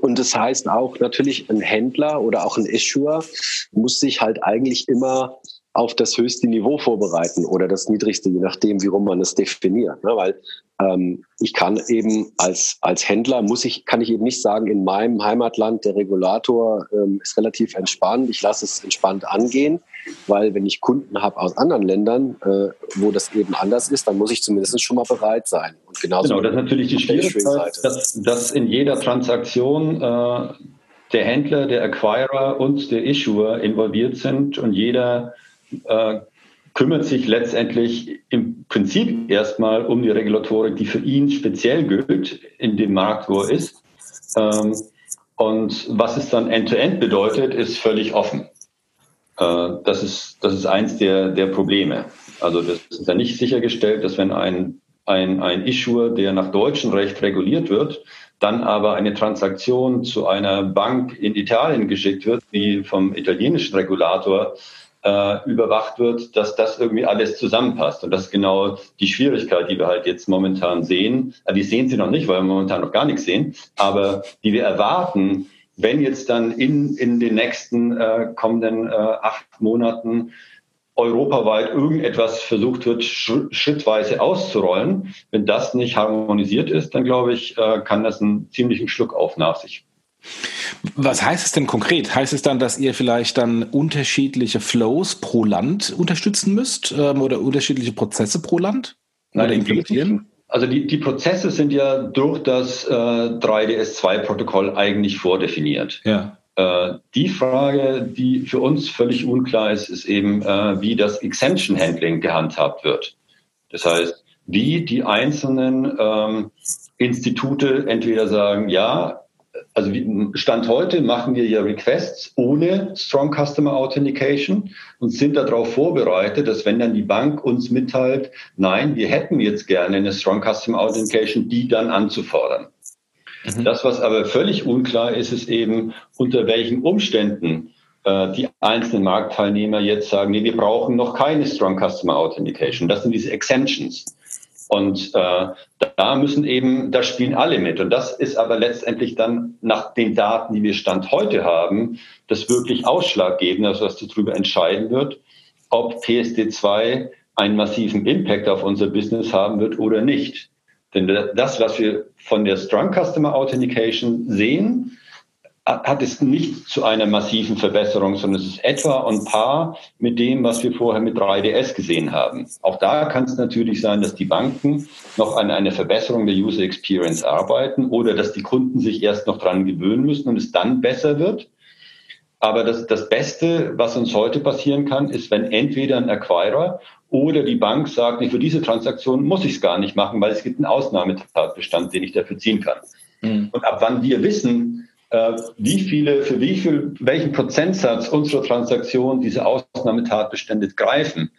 Und das heißt auch natürlich, ein Händler oder auch ein Issuer muss sich halt eigentlich immer auf das höchste Niveau vorbereiten oder das niedrigste, je nachdem, wie rum man es definiert. Ne? Weil ähm, ich kann eben als, als Händler, muss ich, kann ich eben nicht sagen, in meinem Heimatland, der Regulator ähm, ist relativ entspannt, ich lasse es entspannt angehen, weil wenn ich Kunden habe aus anderen Ländern, äh, wo das eben anders ist, dann muss ich zumindest schon mal bereit sein. Und genauso genau, das ist natürlich die Schwierigkeit, dass, dass in jeder Transaktion äh, der Händler, der Acquirer und der Issuer involviert sind und jeder äh, kümmert sich letztendlich im Prinzip erstmal um die Regulatorik, die für ihn speziell gilt in dem Markt, wo er ist. Ähm, und was es dann end-to-end -End bedeutet, ist völlig offen. Äh, das, ist, das ist eins der, der Probleme. Also das ist dann nicht sichergestellt, dass wenn ein, ein, ein Issuer, der nach deutschem Recht reguliert wird, dann aber eine Transaktion zu einer Bank in Italien geschickt wird, wie vom italienischen Regulator äh, überwacht wird, dass das irgendwie alles zusammenpasst. Und das ist genau die Schwierigkeit, die wir halt jetzt momentan sehen. Also die sehen sie noch nicht, weil wir momentan noch gar nichts sehen, aber die wir erwarten, wenn jetzt dann in, in den nächsten äh, kommenden äh, acht Monaten europaweit irgendetwas versucht wird, schrittweise auszurollen, wenn das nicht harmonisiert ist, dann glaube ich, äh, kann das einen ziemlichen Schluck auf nach sich was heißt es denn konkret? Heißt es dann, dass ihr vielleicht dann unterschiedliche Flows pro Land unterstützen müsst ähm, oder unterschiedliche Prozesse pro Land? Nein, oder implementieren? Also die, die Prozesse sind ja durch das äh, 3DS2-Protokoll eigentlich vordefiniert. Ja. Äh, die Frage, die für uns völlig unklar ist, ist eben, äh, wie das Exemption Handling gehandhabt wird. Das heißt, wie die einzelnen ähm, Institute entweder sagen, ja, also Stand heute machen wir ja Requests ohne Strong Customer Authentication und sind darauf vorbereitet, dass wenn dann die Bank uns mitteilt, nein, wir hätten jetzt gerne eine Strong Customer Authentication, die dann anzufordern. Mhm. Das, was aber völlig unklar ist, ist eben, unter welchen Umständen äh, die einzelnen Marktteilnehmer jetzt sagen, nee, wir brauchen noch keine Strong Customer Authentication. Das sind diese Exemptions. Und äh, da müssen eben, da spielen alle mit. Und das ist aber letztendlich dann nach den Daten, die wir Stand heute haben, das wirklich ausschlaggebende, also was darüber entscheiden wird, ob PSD2 einen massiven Impact auf unser Business haben wird oder nicht. Denn das, was wir von der Strong Customer Authentication sehen, hat es nicht zu einer massiven Verbesserung, sondern es ist etwa on par mit dem, was wir vorher mit 3DS gesehen haben. Auch da kann es natürlich sein, dass die Banken noch an einer Verbesserung der User Experience arbeiten oder dass die Kunden sich erst noch dran gewöhnen müssen und es dann besser wird. Aber das, das Beste, was uns heute passieren kann, ist, wenn entweder ein Acquirer oder die Bank sagt, für diese Transaktion muss ich es gar nicht machen, weil es gibt einen Ausnahmetatbestand, den ich dafür ziehen kann. Mhm. Und ab wann wir wissen, wie viele, für wie viel, welchen Prozentsatz unserer Transaktionen diese Ausnahmetatbestände greifen.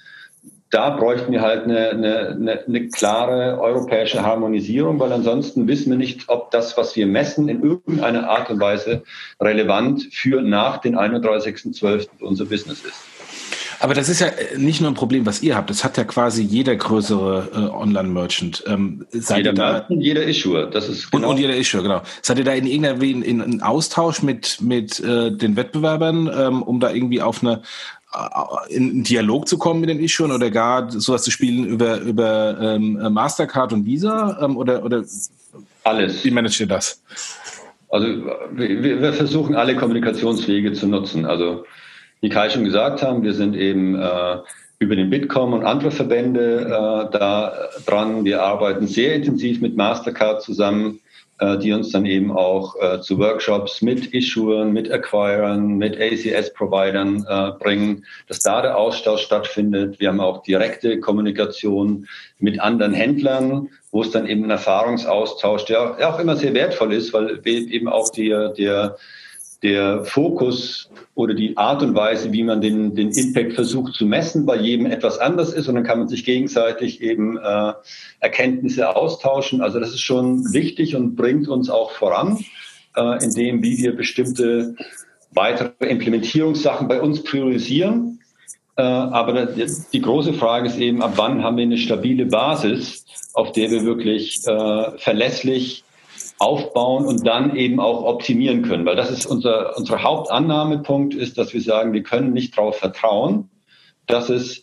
Da bräuchten wir halt eine, eine, eine, klare europäische Harmonisierung, weil ansonsten wissen wir nicht, ob das, was wir messen, in irgendeiner Art und Weise relevant für nach den 31.12. unser Business ist. Aber das ist ja nicht nur ein Problem, was ihr habt. Das hat ja quasi jeder größere äh, Online-Merchant. Ähm, jeder da, jeder Issuer. Das ist genau. und, und jeder Issuer, genau. Seid ihr da in irgendeiner in, in, in Austausch mit mit äh, den Wettbewerbern, ähm, um da irgendwie auf eine äh, in einen Dialog zu kommen mit den Issuern oder gar sowas zu spielen über über ähm, Mastercard und Visa ähm, oder oder alles. Wie managt ihr das? Also wir, wir versuchen alle Kommunikationswege zu nutzen. Also wie Kai schon gesagt haben, wir sind eben äh, über den Bitkom und andere Verbände äh, da dran. Wir arbeiten sehr intensiv mit Mastercard zusammen, äh, die uns dann eben auch äh, zu Workshops mit Issuern, mit Acquirern, mit ACS-Providern äh, bringen, dass da der Austausch stattfindet. Wir haben auch direkte Kommunikation mit anderen Händlern, wo es dann eben ein Erfahrungsaustausch, der auch, immer sehr wertvoll ist, weil eben auch der, der der Fokus oder die Art und Weise, wie man den, den Impact versucht zu messen, bei jedem etwas anders ist. Und dann kann man sich gegenseitig eben äh, Erkenntnisse austauschen. Also das ist schon wichtig und bringt uns auch voran, äh, in dem, wie wir bestimmte weitere Implementierungssachen bei uns priorisieren. Äh, aber die große Frage ist eben, ab wann haben wir eine stabile Basis, auf der wir wirklich äh, verlässlich aufbauen und dann eben auch optimieren können. Weil das ist unser, unser Hauptannahmepunkt ist, dass wir sagen, wir können nicht darauf vertrauen, dass es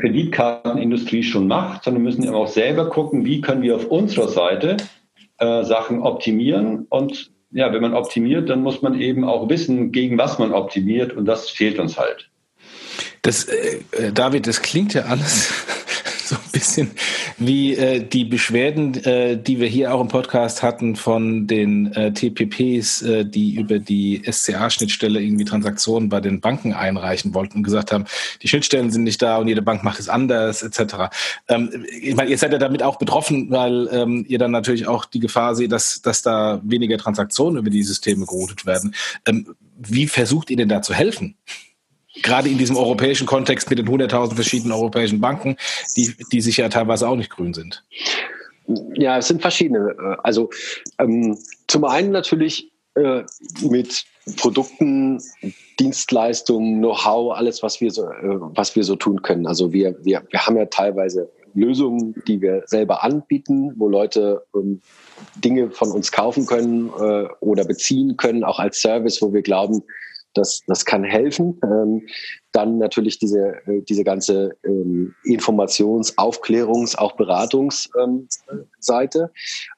Kreditkartenindustrie schon macht, sondern müssen eben auch selber gucken, wie können wir auf unserer Seite äh, Sachen optimieren. Und ja, wenn man optimiert, dann muss man eben auch wissen, gegen was man optimiert und das fehlt uns halt. Das, äh, äh, David, das klingt ja alles so ein bisschen wie äh, die Beschwerden, äh, die wir hier auch im Podcast hatten von den äh, TPPs, äh, die über die SCA-Schnittstelle irgendwie Transaktionen bei den Banken einreichen wollten und gesagt haben, die Schnittstellen sind nicht da und jede Bank macht es anders, etc. Ähm, ich meine, ihr seid ja damit auch betroffen, weil ähm, ihr dann natürlich auch die Gefahr seht, dass, dass da weniger Transaktionen über die Systeme geroutet werden. Ähm, wie versucht ihr denn da zu helfen? Gerade in diesem europäischen Kontext mit den 100.000 verschiedenen europäischen Banken, die, die sich ja teilweise auch nicht grün sind? Ja, es sind verschiedene. Also ähm, zum einen natürlich äh, mit Produkten, Dienstleistungen, Know-how, alles, was wir so, äh, was wir so tun können. Also wir, wir, wir haben ja teilweise Lösungen, die wir selber anbieten, wo Leute ähm, Dinge von uns kaufen können äh, oder beziehen können, auch als Service, wo wir glauben, das, das kann helfen. Ähm, dann natürlich diese, äh, diese ganze ähm, Informations-, Aufklärungs-, auch Beratungsseite. Ähm,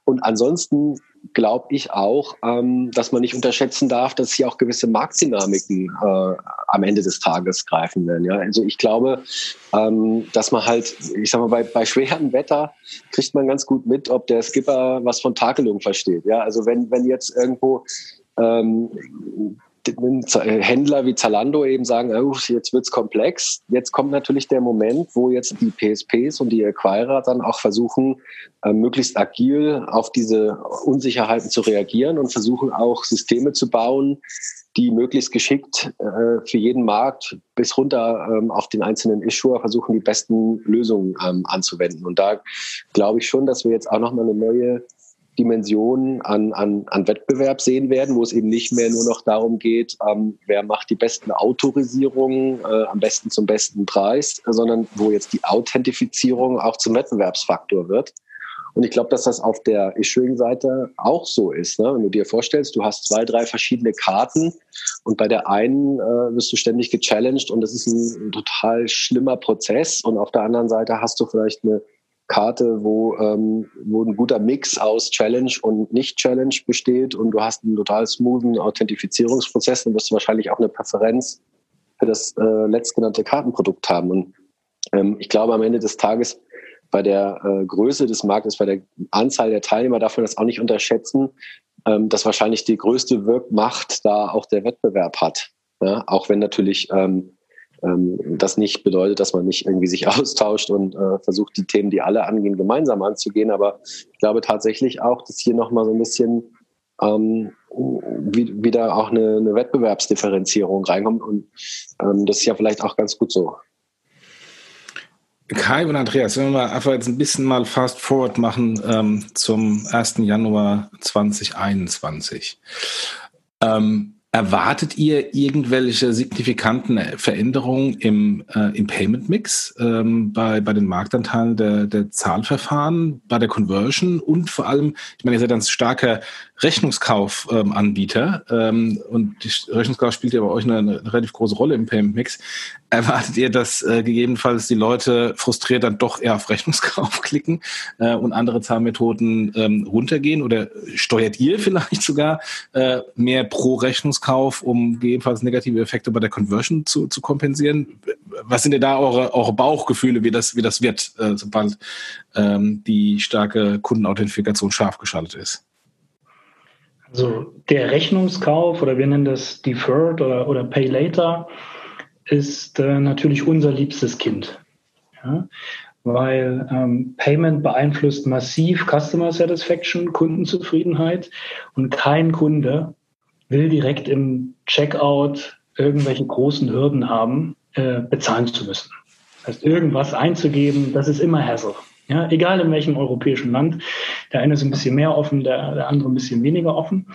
Und ansonsten glaube ich auch, ähm, dass man nicht unterschätzen darf, dass hier auch gewisse Marktdynamiken äh, am Ende des Tages greifen werden. Ja? Also ich glaube, ähm, dass man halt, ich sag mal, bei, bei schwerem Wetter kriegt man ganz gut mit, ob der Skipper was von Takelung versteht. Ja? Also wenn, wenn jetzt irgendwo ähm, Händler wie Zalando eben sagen, oh, jetzt wird's komplex. Jetzt kommt natürlich der Moment, wo jetzt die PSPs und die Acquirer dann auch versuchen, äh, möglichst agil auf diese Unsicherheiten zu reagieren und versuchen auch Systeme zu bauen, die möglichst geschickt äh, für jeden Markt bis runter ähm, auf den einzelnen Issuer versuchen, die besten Lösungen ähm, anzuwenden. Und da glaube ich schon, dass wir jetzt auch nochmal eine neue Dimensionen an, an, an Wettbewerb sehen werden, wo es eben nicht mehr nur noch darum geht, ähm, wer macht die besten Autorisierungen äh, am besten zum besten Preis, sondern wo jetzt die Authentifizierung auch zum Wettbewerbsfaktor wird. Und ich glaube, dass das auf der Issuing-Seite auch so ist. Ne? Wenn du dir vorstellst, du hast zwei, drei verschiedene Karten und bei der einen äh, wirst du ständig gechallenged und das ist ein, ein total schlimmer Prozess. Und auf der anderen Seite hast du vielleicht eine Karte, wo, ähm, wo ein guter Mix aus Challenge und Nicht-Challenge besteht und du hast einen total smoothen Authentifizierungsprozess, dann wirst du wahrscheinlich auch eine Präferenz für das äh, letztgenannte Kartenprodukt haben. Und ähm, ich glaube, am Ende des Tages bei der äh, Größe des Marktes, bei der Anzahl der Teilnehmer darf man das auch nicht unterschätzen, ähm, dass wahrscheinlich die größte Wirkmacht da auch der Wettbewerb hat. Ja? Auch wenn natürlich ähm, ähm, das nicht bedeutet, dass man nicht irgendwie sich austauscht und äh, versucht, die Themen, die alle angehen, gemeinsam anzugehen. Aber ich glaube tatsächlich auch, dass hier nochmal so ein bisschen ähm, wieder auch eine, eine, Wettbewerbsdifferenzierung reinkommt. Und ähm, das ist ja vielleicht auch ganz gut so. Kai und Andreas, wenn wir einfach jetzt ein bisschen mal fast forward machen ähm, zum 1. Januar 2021. Ähm, Erwartet ihr irgendwelche signifikanten Veränderungen im, äh, im Payment Mix ähm, bei, bei den Marktanteilen der, der Zahlverfahren, bei der Conversion und vor allem, ich meine, ihr seid ein starker Rechnungskaufanbieter ähm, und die Rechnungskauf spielt ja bei euch eine, eine relativ große Rolle im Payment Mix. Erwartet ihr, dass äh, gegebenenfalls die Leute frustriert dann doch eher auf Rechnungskauf klicken äh, und andere Zahlmethoden ähm, runtergehen oder steuert ihr vielleicht sogar äh, mehr pro Rechnungskauf, um gegebenenfalls negative Effekte bei der Conversion zu, zu kompensieren? Was sind denn da eure, eure Bauchgefühle, wie das, wie das wird, äh, sobald ähm, die starke Kundenauthentifikation scharf geschaltet ist? Also der Rechnungskauf oder wir nennen das Deferred oder, oder Pay Later ist äh, natürlich unser liebstes Kind. Ja? Weil ähm, Payment beeinflusst massiv Customer Satisfaction, Kundenzufriedenheit und kein Kunde will direkt im Checkout irgendwelche großen Hürden haben, äh, bezahlen zu müssen. Das heißt, irgendwas einzugeben, das ist immer Hassle. Ja, egal in welchem europäischen Land. Der eine ist ein bisschen mehr offen, der, der andere ein bisschen weniger offen.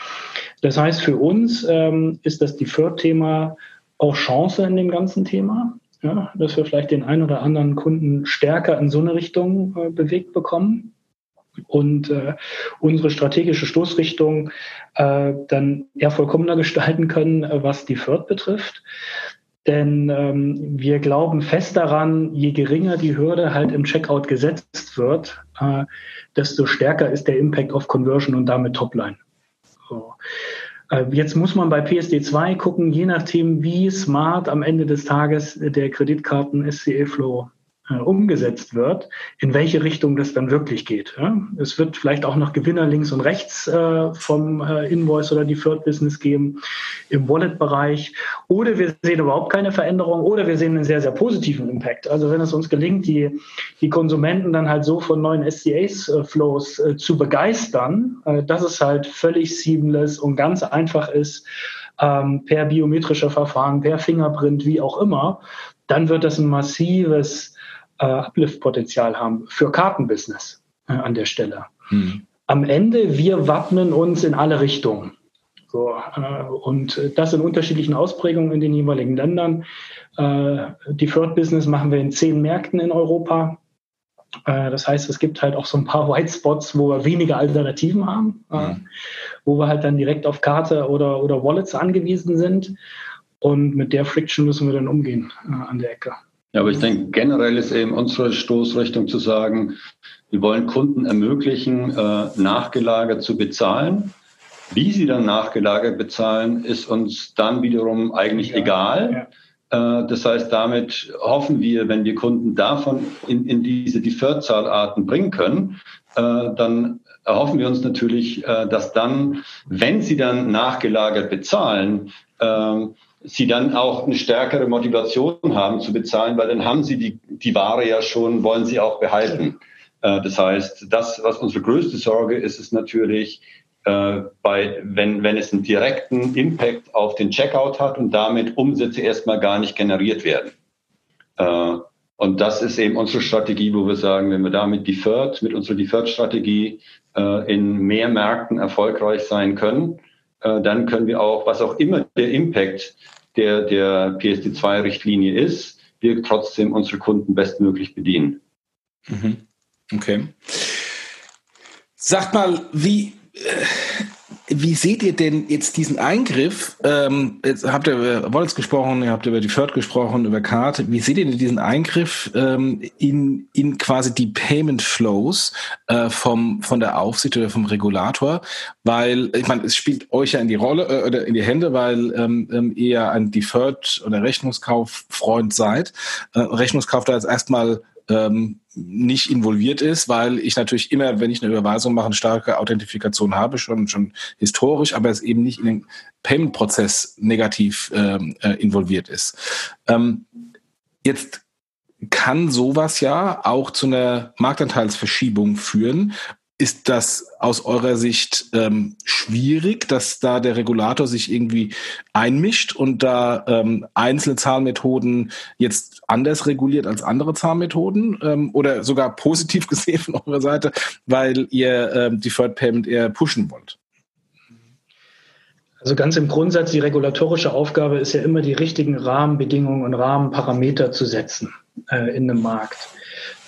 Das heißt, für uns ähm, ist das Deferred-Thema auch Chance in dem ganzen Thema, ja, dass wir vielleicht den einen oder anderen Kunden stärker in so eine Richtung äh, bewegt bekommen und äh, unsere strategische Stoßrichtung äh, dann eher vollkommener gestalten können, äh, was die Fürth betrifft. Denn ähm, wir glauben fest daran, je geringer die Hürde halt im Checkout gesetzt wird, äh, desto stärker ist der Impact auf Conversion und damit Topline. So. Äh, jetzt muss man bei PSD2 gucken, je nachdem, wie smart am Ende des Tages der Kreditkarten-SCE-Flow umgesetzt wird, in welche Richtung das dann wirklich geht. Es wird vielleicht auch noch Gewinner links und rechts äh, vom äh, Invoice oder die Third Business geben im Wallet-Bereich. Oder wir sehen überhaupt keine Veränderung oder wir sehen einen sehr, sehr positiven Impact. Also wenn es uns gelingt, die, die Konsumenten dann halt so von neuen SCA-Flows äh, zu begeistern, äh, dass es halt völlig seamless und ganz einfach ist, ähm, per biometrischer Verfahren, per Fingerprint, wie auch immer, dann wird das ein massives äh, Uplift-Potenzial haben für Kartenbusiness äh, an der Stelle. Mhm. Am Ende, wir wappnen uns in alle Richtungen. So, äh, und das in unterschiedlichen Ausprägungen in den jeweiligen Ländern. Äh, Deferred Business machen wir in zehn Märkten in Europa. Äh, das heißt, es gibt halt auch so ein paar White Spots, wo wir weniger Alternativen haben, mhm. wo wir halt dann direkt auf Karte oder, oder Wallets angewiesen sind. Und mit der Friction müssen wir dann umgehen an der Ecke. Ja, aber ich denke, generell ist eben unsere Stoßrichtung zu sagen, wir wollen Kunden ermöglichen, äh, nachgelagert zu bezahlen. Wie sie dann nachgelagert bezahlen, ist uns dann wiederum eigentlich ja, egal. Ja. Äh, das heißt, damit hoffen wir, wenn wir Kunden davon in, in diese Deferred-Zahlarten bringen können, äh, dann erhoffen wir uns natürlich, dass dann, wenn sie dann nachgelagert bezahlen, ähm, sie dann auch eine stärkere Motivation haben zu bezahlen, weil dann haben sie die, die Ware ja schon, wollen sie auch behalten. Äh, das heißt, das, was unsere größte Sorge ist, ist natürlich, äh, bei, wenn, wenn es einen direkten Impact auf den Checkout hat und damit Umsätze erstmal gar nicht generiert werden. Äh, und das ist eben unsere Strategie, wo wir sagen, wenn wir damit Deferred, mit unserer Deferred-Strategie äh, in mehr Märkten erfolgreich sein können, äh, dann können wir auch, was auch immer der Impact der, der PSD2-Richtlinie ist, wir trotzdem unsere Kunden bestmöglich bedienen. Mhm. Okay. Sagt mal, wie, äh, wie seht ihr denn jetzt diesen Eingriff? Ähm, jetzt habt ihr über Wallets gesprochen, ihr habt über die Flirt gesprochen, über Karte. Wie seht ihr denn diesen Eingriff ähm, in, in quasi die Payment Flows äh, vom, von der Aufsicht oder vom Regulator? Weil, ich meine, es spielt euch ja in die Rolle äh, oder in die Hände, weil ähm, ähm ihr ein Deferred oder Rechnungskauffreund seid. Äh, Rechnungskauf da jetzt erstmal ähm, nicht involviert ist, weil ich natürlich immer, wenn ich eine Überweisung mache, eine starke Authentifikation habe, schon, schon historisch, aber es eben nicht in den Payment-Prozess negativ ähm, äh, involviert ist. Ähm, jetzt kann sowas ja auch zu einer Marktanteilsverschiebung führen, ist das aus eurer Sicht ähm, schwierig, dass da der Regulator sich irgendwie einmischt und da ähm, einzelne Zahlmethoden jetzt anders reguliert als andere Zahlmethoden ähm, oder sogar positiv gesehen von eurer Seite, weil ihr ähm, Deferred Payment eher pushen wollt? Also ganz im Grundsatz, die regulatorische Aufgabe ist ja immer, die richtigen Rahmenbedingungen und Rahmenparameter zu setzen äh, in einem Markt.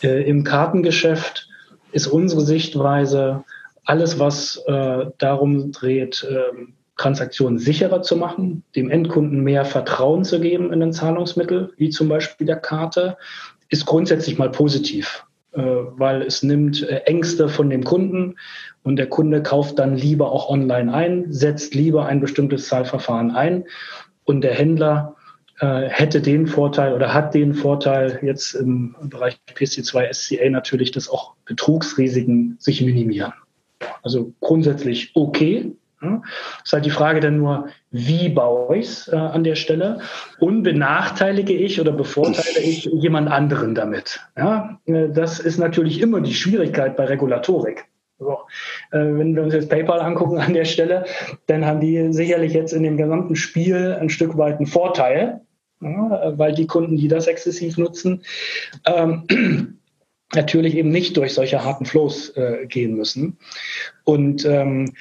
Äh, Im Kartengeschäft ist unsere Sichtweise, alles, was äh, darum dreht, äh, Transaktionen sicherer zu machen, dem Endkunden mehr Vertrauen zu geben in den Zahlungsmittel, wie zum Beispiel der Karte, ist grundsätzlich mal positiv, äh, weil es nimmt äh, Ängste von dem Kunden und der Kunde kauft dann lieber auch online ein, setzt lieber ein bestimmtes Zahlverfahren ein und der Händler äh, hätte den Vorteil oder hat den Vorteil jetzt im Bereich PC2 SCA natürlich, dass auch Betrugsrisiken sich minimieren. Also grundsätzlich okay. Ja. Ist halt die Frage dann nur, wie baue ich es äh, an der Stelle und benachteilige ich oder bevorteile ich jemand anderen damit? Ja, äh, das ist natürlich immer die Schwierigkeit bei Regulatorik. So. Äh, wenn wir uns jetzt PayPal angucken an der Stelle, dann haben die sicherlich jetzt in dem gesamten Spiel ein Stück weit einen Vorteil, ja, weil die Kunden, die das exzessiv nutzen, ähm, natürlich eben nicht durch solche harten Flows äh, gehen müssen. Und ähm,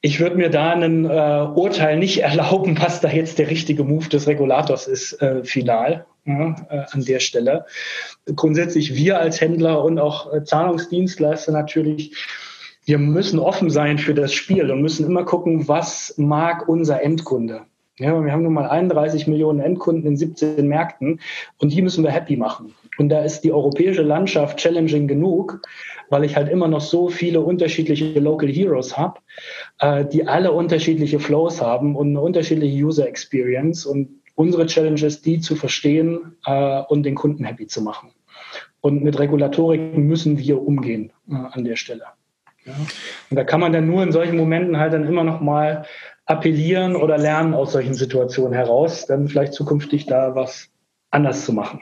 ich würde mir da ein äh, Urteil nicht erlauben, was da jetzt der richtige Move des Regulators ist, äh, final. ja, äh, an der Stelle. Grundsätzlich wir als Händler und auch äh, Zahlungsdienstleister natürlich, wir müssen offen sein für das Spiel und müssen immer gucken, was mag unser Endkunde. Ja, wir haben nun mal 31 Millionen Endkunden in 17 Märkten und die müssen wir happy machen. Und da ist die europäische Landschaft challenging genug, weil ich halt immer noch so viele unterschiedliche Local Heroes habe, äh, die alle unterschiedliche Flows haben und eine unterschiedliche User Experience. Und unsere Challenge ist, die zu verstehen äh, und den Kunden happy zu machen. Und mit Regulatorik müssen wir umgehen äh, an der Stelle. Ja. Und da kann man dann nur in solchen Momenten halt dann immer noch mal appellieren oder lernen aus solchen Situationen heraus, dann vielleicht zukünftig da was anders zu machen.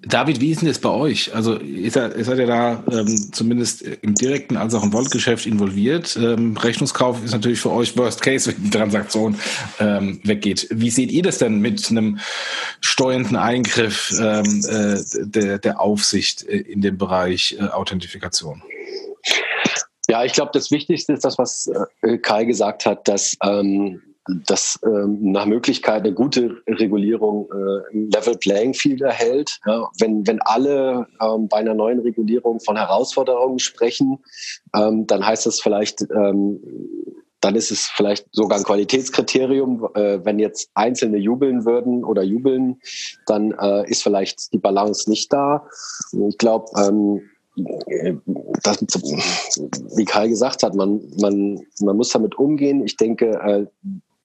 David, wie ist denn das bei euch? Also ihr seid, ihr seid ja da ähm, zumindest im direkten als auch im Voltgeschäft involviert. Ähm, Rechnungskauf ist natürlich für euch Worst Case, wenn die Transaktion ähm, weggeht. Wie seht ihr das denn mit einem steuernden Eingriff ähm, äh, der, der Aufsicht äh, in dem Bereich äh, Authentifikation? Ja, ich glaube, das Wichtigste ist das, was äh, Kai gesagt hat, dass, ähm, dass ähm, nach Möglichkeit eine gute Regulierung äh, Level Playing Field erhält. Ja, wenn, wenn alle ähm, bei einer neuen Regulierung von Herausforderungen sprechen, ähm, dann heißt das vielleicht, ähm, dann ist es vielleicht sogar ein Qualitätskriterium. Äh, wenn jetzt Einzelne jubeln würden oder jubeln, dann äh, ist vielleicht die Balance nicht da. Ich glaube, ähm, das, wie Kai gesagt hat, man, man, man muss damit umgehen. Ich denke, äh,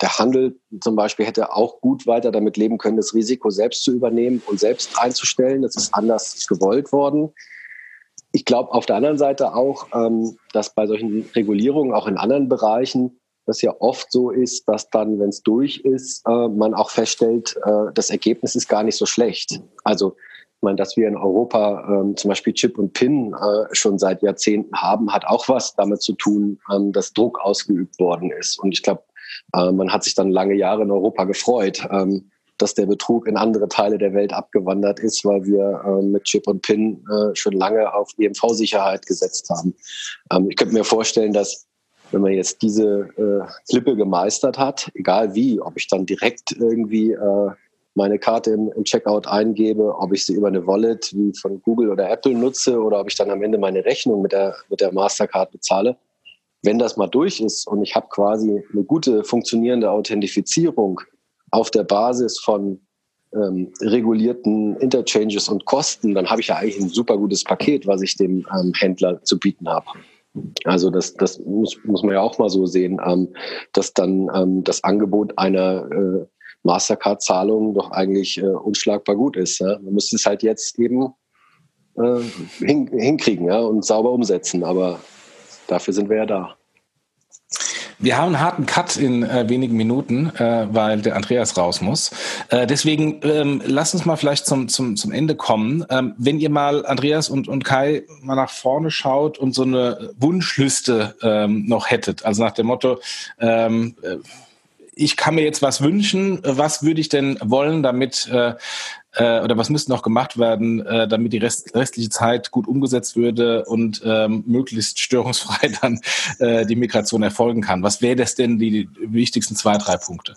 der Handel zum Beispiel hätte auch gut weiter damit leben können, das Risiko selbst zu übernehmen und selbst einzustellen. Das ist anders gewollt worden. Ich glaube auf der anderen Seite auch, ähm, dass bei solchen Regulierungen, auch in anderen Bereichen, das ja oft so ist, dass dann, wenn es durch ist, äh, man auch feststellt, äh, das Ergebnis ist gar nicht so schlecht. Also meine, dass wir in Europa ähm, zum Beispiel Chip und Pin äh, schon seit Jahrzehnten haben, hat auch was damit zu tun, ähm, dass Druck ausgeübt worden ist. Und ich glaube, äh, man hat sich dann lange Jahre in Europa gefreut, ähm, dass der Betrug in andere Teile der Welt abgewandert ist, weil wir äh, mit Chip und Pin äh, schon lange auf EMV-Sicherheit gesetzt haben. Ähm, ich könnte mir vorstellen, dass wenn man jetzt diese äh, Klippe gemeistert hat, egal wie, ob ich dann direkt irgendwie äh, meine Karte im, im, Checkout eingebe, ob ich sie über eine Wallet wie von Google oder Apple nutze oder ob ich dann am Ende meine Rechnung mit der, mit der Mastercard bezahle. Wenn das mal durch ist und ich habe quasi eine gute funktionierende Authentifizierung auf der Basis von ähm, regulierten Interchanges und Kosten, dann habe ich ja eigentlich ein super gutes Paket, was ich dem ähm, Händler zu bieten habe. Also das, das muss, muss man ja auch mal so sehen, ähm, dass dann ähm, das Angebot einer äh, Mastercard-Zahlung doch eigentlich äh, unschlagbar gut ist. Ja? Man muss es halt jetzt eben äh, hin, hinkriegen ja? und sauber umsetzen, aber dafür sind wir ja da. Wir haben einen harten Cut in äh, wenigen Minuten, äh, weil der Andreas raus muss. Äh, deswegen ähm, lasst uns mal vielleicht zum, zum, zum Ende kommen. Ähm, wenn ihr mal, Andreas und, und Kai, mal nach vorne schaut und so eine Wunschliste ähm, noch hättet, also nach dem Motto, ähm, äh, ich kann mir jetzt was wünschen. Was würde ich denn wollen, damit äh, oder was müsste noch gemacht werden, äh, damit die Rest, restliche Zeit gut umgesetzt würde und ähm, möglichst störungsfrei dann äh, die Migration erfolgen kann? Was wäre das denn die wichtigsten zwei, drei Punkte?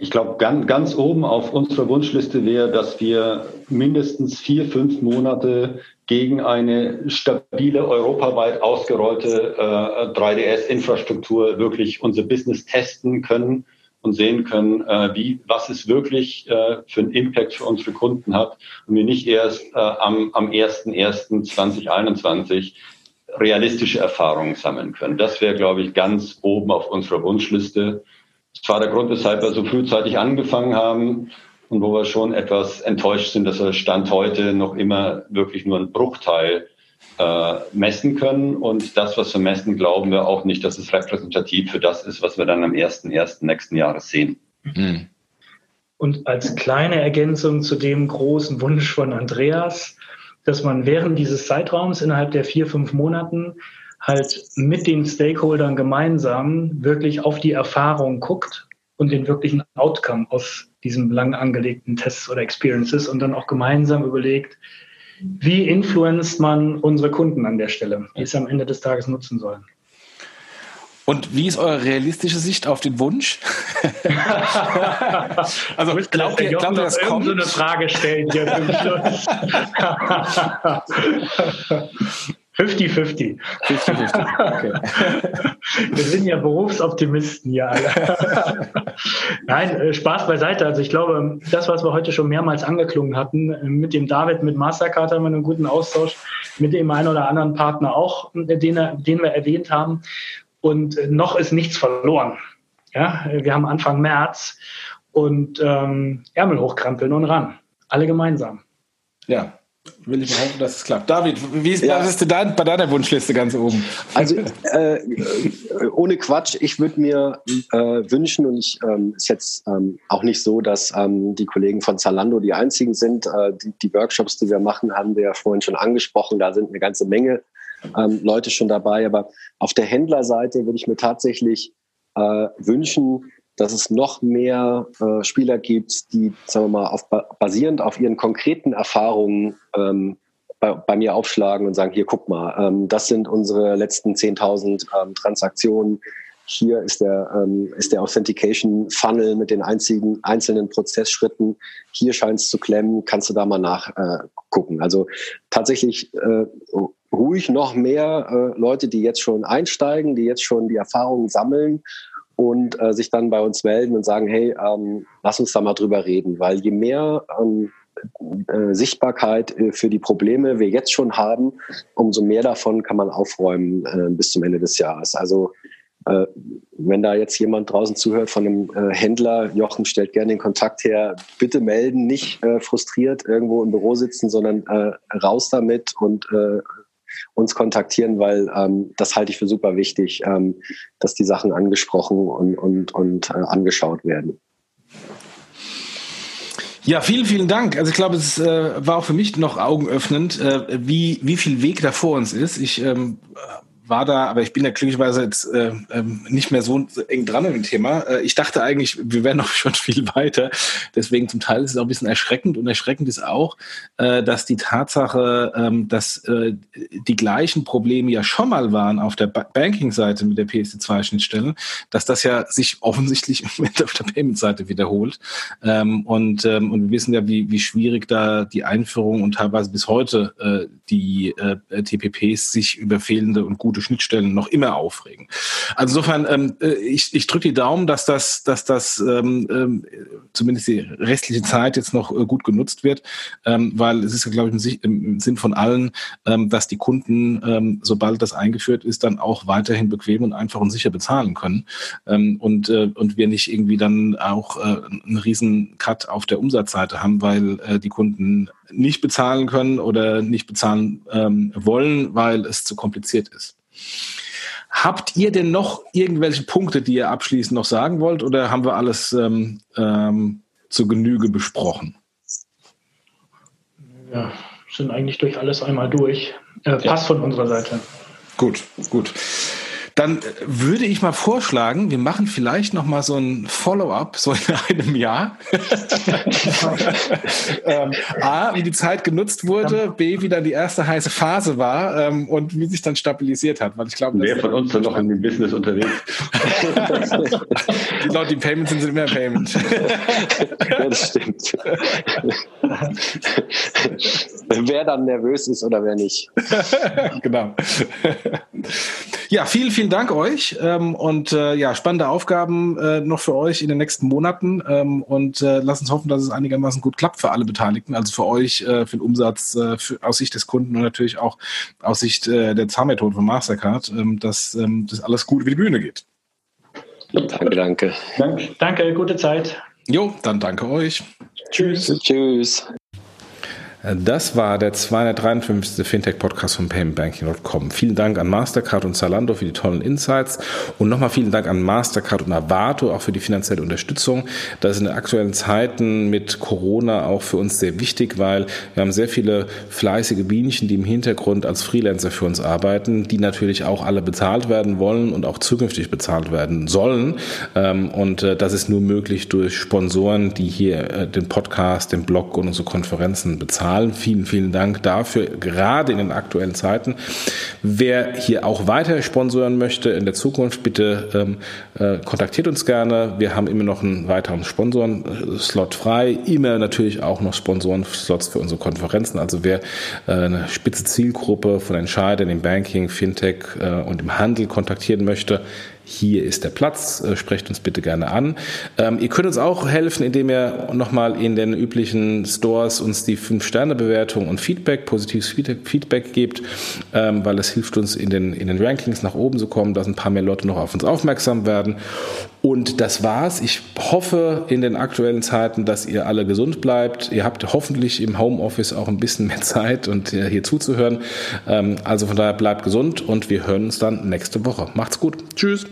Ich glaube, ganz, ganz oben auf unserer Wunschliste wäre, dass wir mindestens vier, fünf Monate gegen eine stabile, europaweit ausgerollte äh, 3DS-Infrastruktur wirklich unser Business testen können und sehen können, äh, wie, was es wirklich äh, für einen Impact für unsere Kunden hat und wir nicht erst äh, am, am 01.01.2021 realistische Erfahrungen sammeln können. Das wäre, glaube ich, ganz oben auf unserer Wunschliste. Das war der Grund, weshalb wir so frühzeitig angefangen haben und wo wir schon etwas enttäuscht sind, dass wir Stand heute noch immer wirklich nur einen Bruchteil äh, messen können. Und das, was wir messen, glauben wir auch nicht, dass es repräsentativ für das ist, was wir dann am 1.1. nächsten Jahres sehen. Mhm. Und als kleine Ergänzung zu dem großen Wunsch von Andreas, dass man während dieses Zeitraums innerhalb der vier, fünf Monaten halt mit den Stakeholdern gemeinsam wirklich auf die Erfahrung guckt und den wirklichen Outcome aus diesem lang angelegten Tests oder Experiences und dann auch gemeinsam überlegt, wie influenzt man unsere Kunden an der Stelle, die es am Ende des Tages nutzen sollen. Und wie ist eure realistische Sicht auf den Wunsch? also glaubt ihr, glaubt ihr, das kommt? so eine Frage stellen hier zum Schluss. 50-50. 50-50. Okay. Wir sind ja Berufsoptimisten hier alle. Nein, äh, Spaß beiseite. Also ich glaube, das, was wir heute schon mehrmals angeklungen hatten, äh, mit dem David, mit Mastercard haben wir einen guten Austausch, mit dem einen oder anderen Partner auch, äh, den, den wir erwähnt haben. Und noch ist nichts verloren. Ja, wir haben Anfang März und ähm, Ärmel hochkrempeln und ran. Alle gemeinsam. Ja, will ich behaupten, dass es klappt. David, wie ist, ja. was ist dein, bei deiner Wunschliste ganz oben? Also äh, ohne Quatsch, ich würde mir äh, wünschen, und ich ähm, ist jetzt ähm, auch nicht so, dass ähm, die Kollegen von Zalando die einzigen sind. Äh, die, die, Workshops, die wir machen, haben wir ja vorhin schon angesprochen. Da sind eine ganze Menge ähm, Leute schon dabei. Aber auf der Händlerseite würde ich mir tatsächlich äh, wünschen, dass es noch mehr äh, Spieler gibt, die, sagen wir mal, auf, basierend auf ihren konkreten Erfahrungen ähm, bei, bei, mir aufschlagen und sagen, hier, guck mal, ähm, das sind unsere letzten 10.000 ähm, Transaktionen. Hier ist der, ähm, ist der Authentication Funnel mit den einzigen, einzelnen Prozessschritten. Hier scheint es zu klemmen. Kannst du da mal nachgucken? Äh, also tatsächlich äh, ruhig noch mehr äh, Leute, die jetzt schon einsteigen, die jetzt schon die Erfahrungen sammeln und äh, sich dann bei uns melden und sagen, hey, ähm, lass uns da mal drüber reden, weil je mehr ähm, äh, Sichtbarkeit äh, für die Probleme wir jetzt schon haben, umso mehr davon kann man aufräumen äh, bis zum Ende des Jahres. Also äh, wenn da jetzt jemand draußen zuhört von einem äh, Händler, Jochen stellt gerne den Kontakt her, bitte melden, nicht äh, frustriert irgendwo im Büro sitzen, sondern raus damit und uns kontaktieren, weil ähm, das halte ich für super wichtig, ähm, dass die Sachen angesprochen und, und, und äh, angeschaut werden. Ja, vielen, vielen Dank. Also ich glaube, es äh, war auch für mich noch augenöffnend, äh, wie, wie viel Weg da vor uns ist. Ich ähm, war da, aber ich bin da glücklicherweise jetzt äh, ähm, nicht mehr so eng dran im Thema. Äh, ich dachte eigentlich, wir wären noch schon viel weiter. Deswegen zum Teil ist es auch ein bisschen erschreckend. Und erschreckend ist auch, äh, dass die Tatsache, ähm, dass äh, die gleichen Probleme ja schon mal waren auf der Banking-Seite mit der PSD2-Schnittstelle, dass das ja sich offensichtlich im Moment auf der Payment-Seite wiederholt. Ähm, und, ähm, und wir wissen ja, wie, wie schwierig da die Einführung und teilweise bis heute äh, die äh, TPPs sich über fehlende und gute gute Schnittstellen noch immer aufregen. Also insofern, ähm, äh, ich, ich drücke die Daumen, dass das, dass das ähm, ähm, zumindest die restliche Zeit jetzt noch äh, gut genutzt wird, ähm, weil es ist ja, glaube ich, im, im Sinn von allen, ähm, dass die Kunden, ähm, sobald das eingeführt ist, dann auch weiterhin bequem und einfach und sicher bezahlen können ähm, und, äh, und wir nicht irgendwie dann auch äh, einen riesen Cut auf der Umsatzseite haben, weil äh, die Kunden nicht bezahlen können oder nicht bezahlen ähm, wollen, weil es zu kompliziert ist. Habt ihr denn noch irgendwelche Punkte, die ihr abschließend noch sagen wollt, oder haben wir alles ähm, ähm, zur Genüge besprochen? Ja, sind eigentlich durch alles einmal durch. Äh, passt ja. von unserer Seite. Gut, gut. Dann würde ich mal vorschlagen, wir machen vielleicht noch mal so ein Follow-up, so in einem Jahr. ähm, A, wie die Zeit genutzt wurde, B, wie dann die erste heiße Phase war ähm, und wie sich dann stabilisiert hat. Weil ich glaube, Wer von uns dann noch in dem Business unterwegs? die Leute, die Payment sind, sind immer Payment. ja, das stimmt. wer dann nervös ist oder wer nicht. genau. Ja, vielen, vielen Dank euch ähm, und äh, ja, spannende Aufgaben äh, noch für euch in den nächsten Monaten ähm, und äh, lasst uns hoffen, dass es einigermaßen gut klappt für alle Beteiligten, also für euch, äh, für den Umsatz, äh, für, aus Sicht des Kunden und natürlich auch aus Sicht äh, der Zahlmethode von Mastercard, ähm, dass ähm, das alles gut über die Bühne geht. Danke, danke. Danke, danke gute Zeit. Jo, dann danke euch. Tschüss. Tschüss. Das war der 253. Fintech-Podcast von paymentbanking.com. Vielen Dank an Mastercard und Zalando für die tollen Insights und nochmal vielen Dank an Mastercard und Avato auch für die finanzielle Unterstützung. Das ist in den aktuellen Zeiten mit Corona auch für uns sehr wichtig, weil wir haben sehr viele fleißige Bienchen, die im Hintergrund als Freelancer für uns arbeiten, die natürlich auch alle bezahlt werden wollen und auch zukünftig bezahlt werden sollen. Ähm, und äh, das ist nur möglich durch Sponsoren, die hier äh, den Podcast, den Blog und unsere Konferenzen bezahlen zahlen. Vielen, vielen Dank dafür, gerade in den aktuellen Zeiten. Wer hier auch weiter sponsoren möchte in der Zukunft, bitte ähm, äh, kontaktiert uns gerne. Wir haben immer noch einen weiteren Sponsoren-Slot frei. E-Mail natürlich auch noch Sponsoren-Slots für unsere Konferenzen. Also wer äh, eine spitze Zielgruppe von Entscheidern im Banking, Fintech äh, und im Handel kontaktieren möchte, hier ist der Platz, äh, sprecht uns bitte gerne an. Ähm, ihr könnt uns auch helfen, indem ihr nochmal in den üblichen Stores uns die 5-Sterne-Bewertung und Feedback, positives Feedback gebt, ähm, weil es hilft uns in den, in den Rankings nach oben zu kommen, dass ein paar mehr Leute noch auf uns aufmerksam werden. Und das war's. Ich hoffe in den aktuellen Zeiten, dass ihr alle gesund bleibt. Ihr habt hoffentlich im Homeoffice auch ein bisschen mehr Zeit und äh, hier zuzuhören. Ähm, also von daher bleibt gesund und wir hören uns dann nächste Woche. Macht's gut. Tschüss.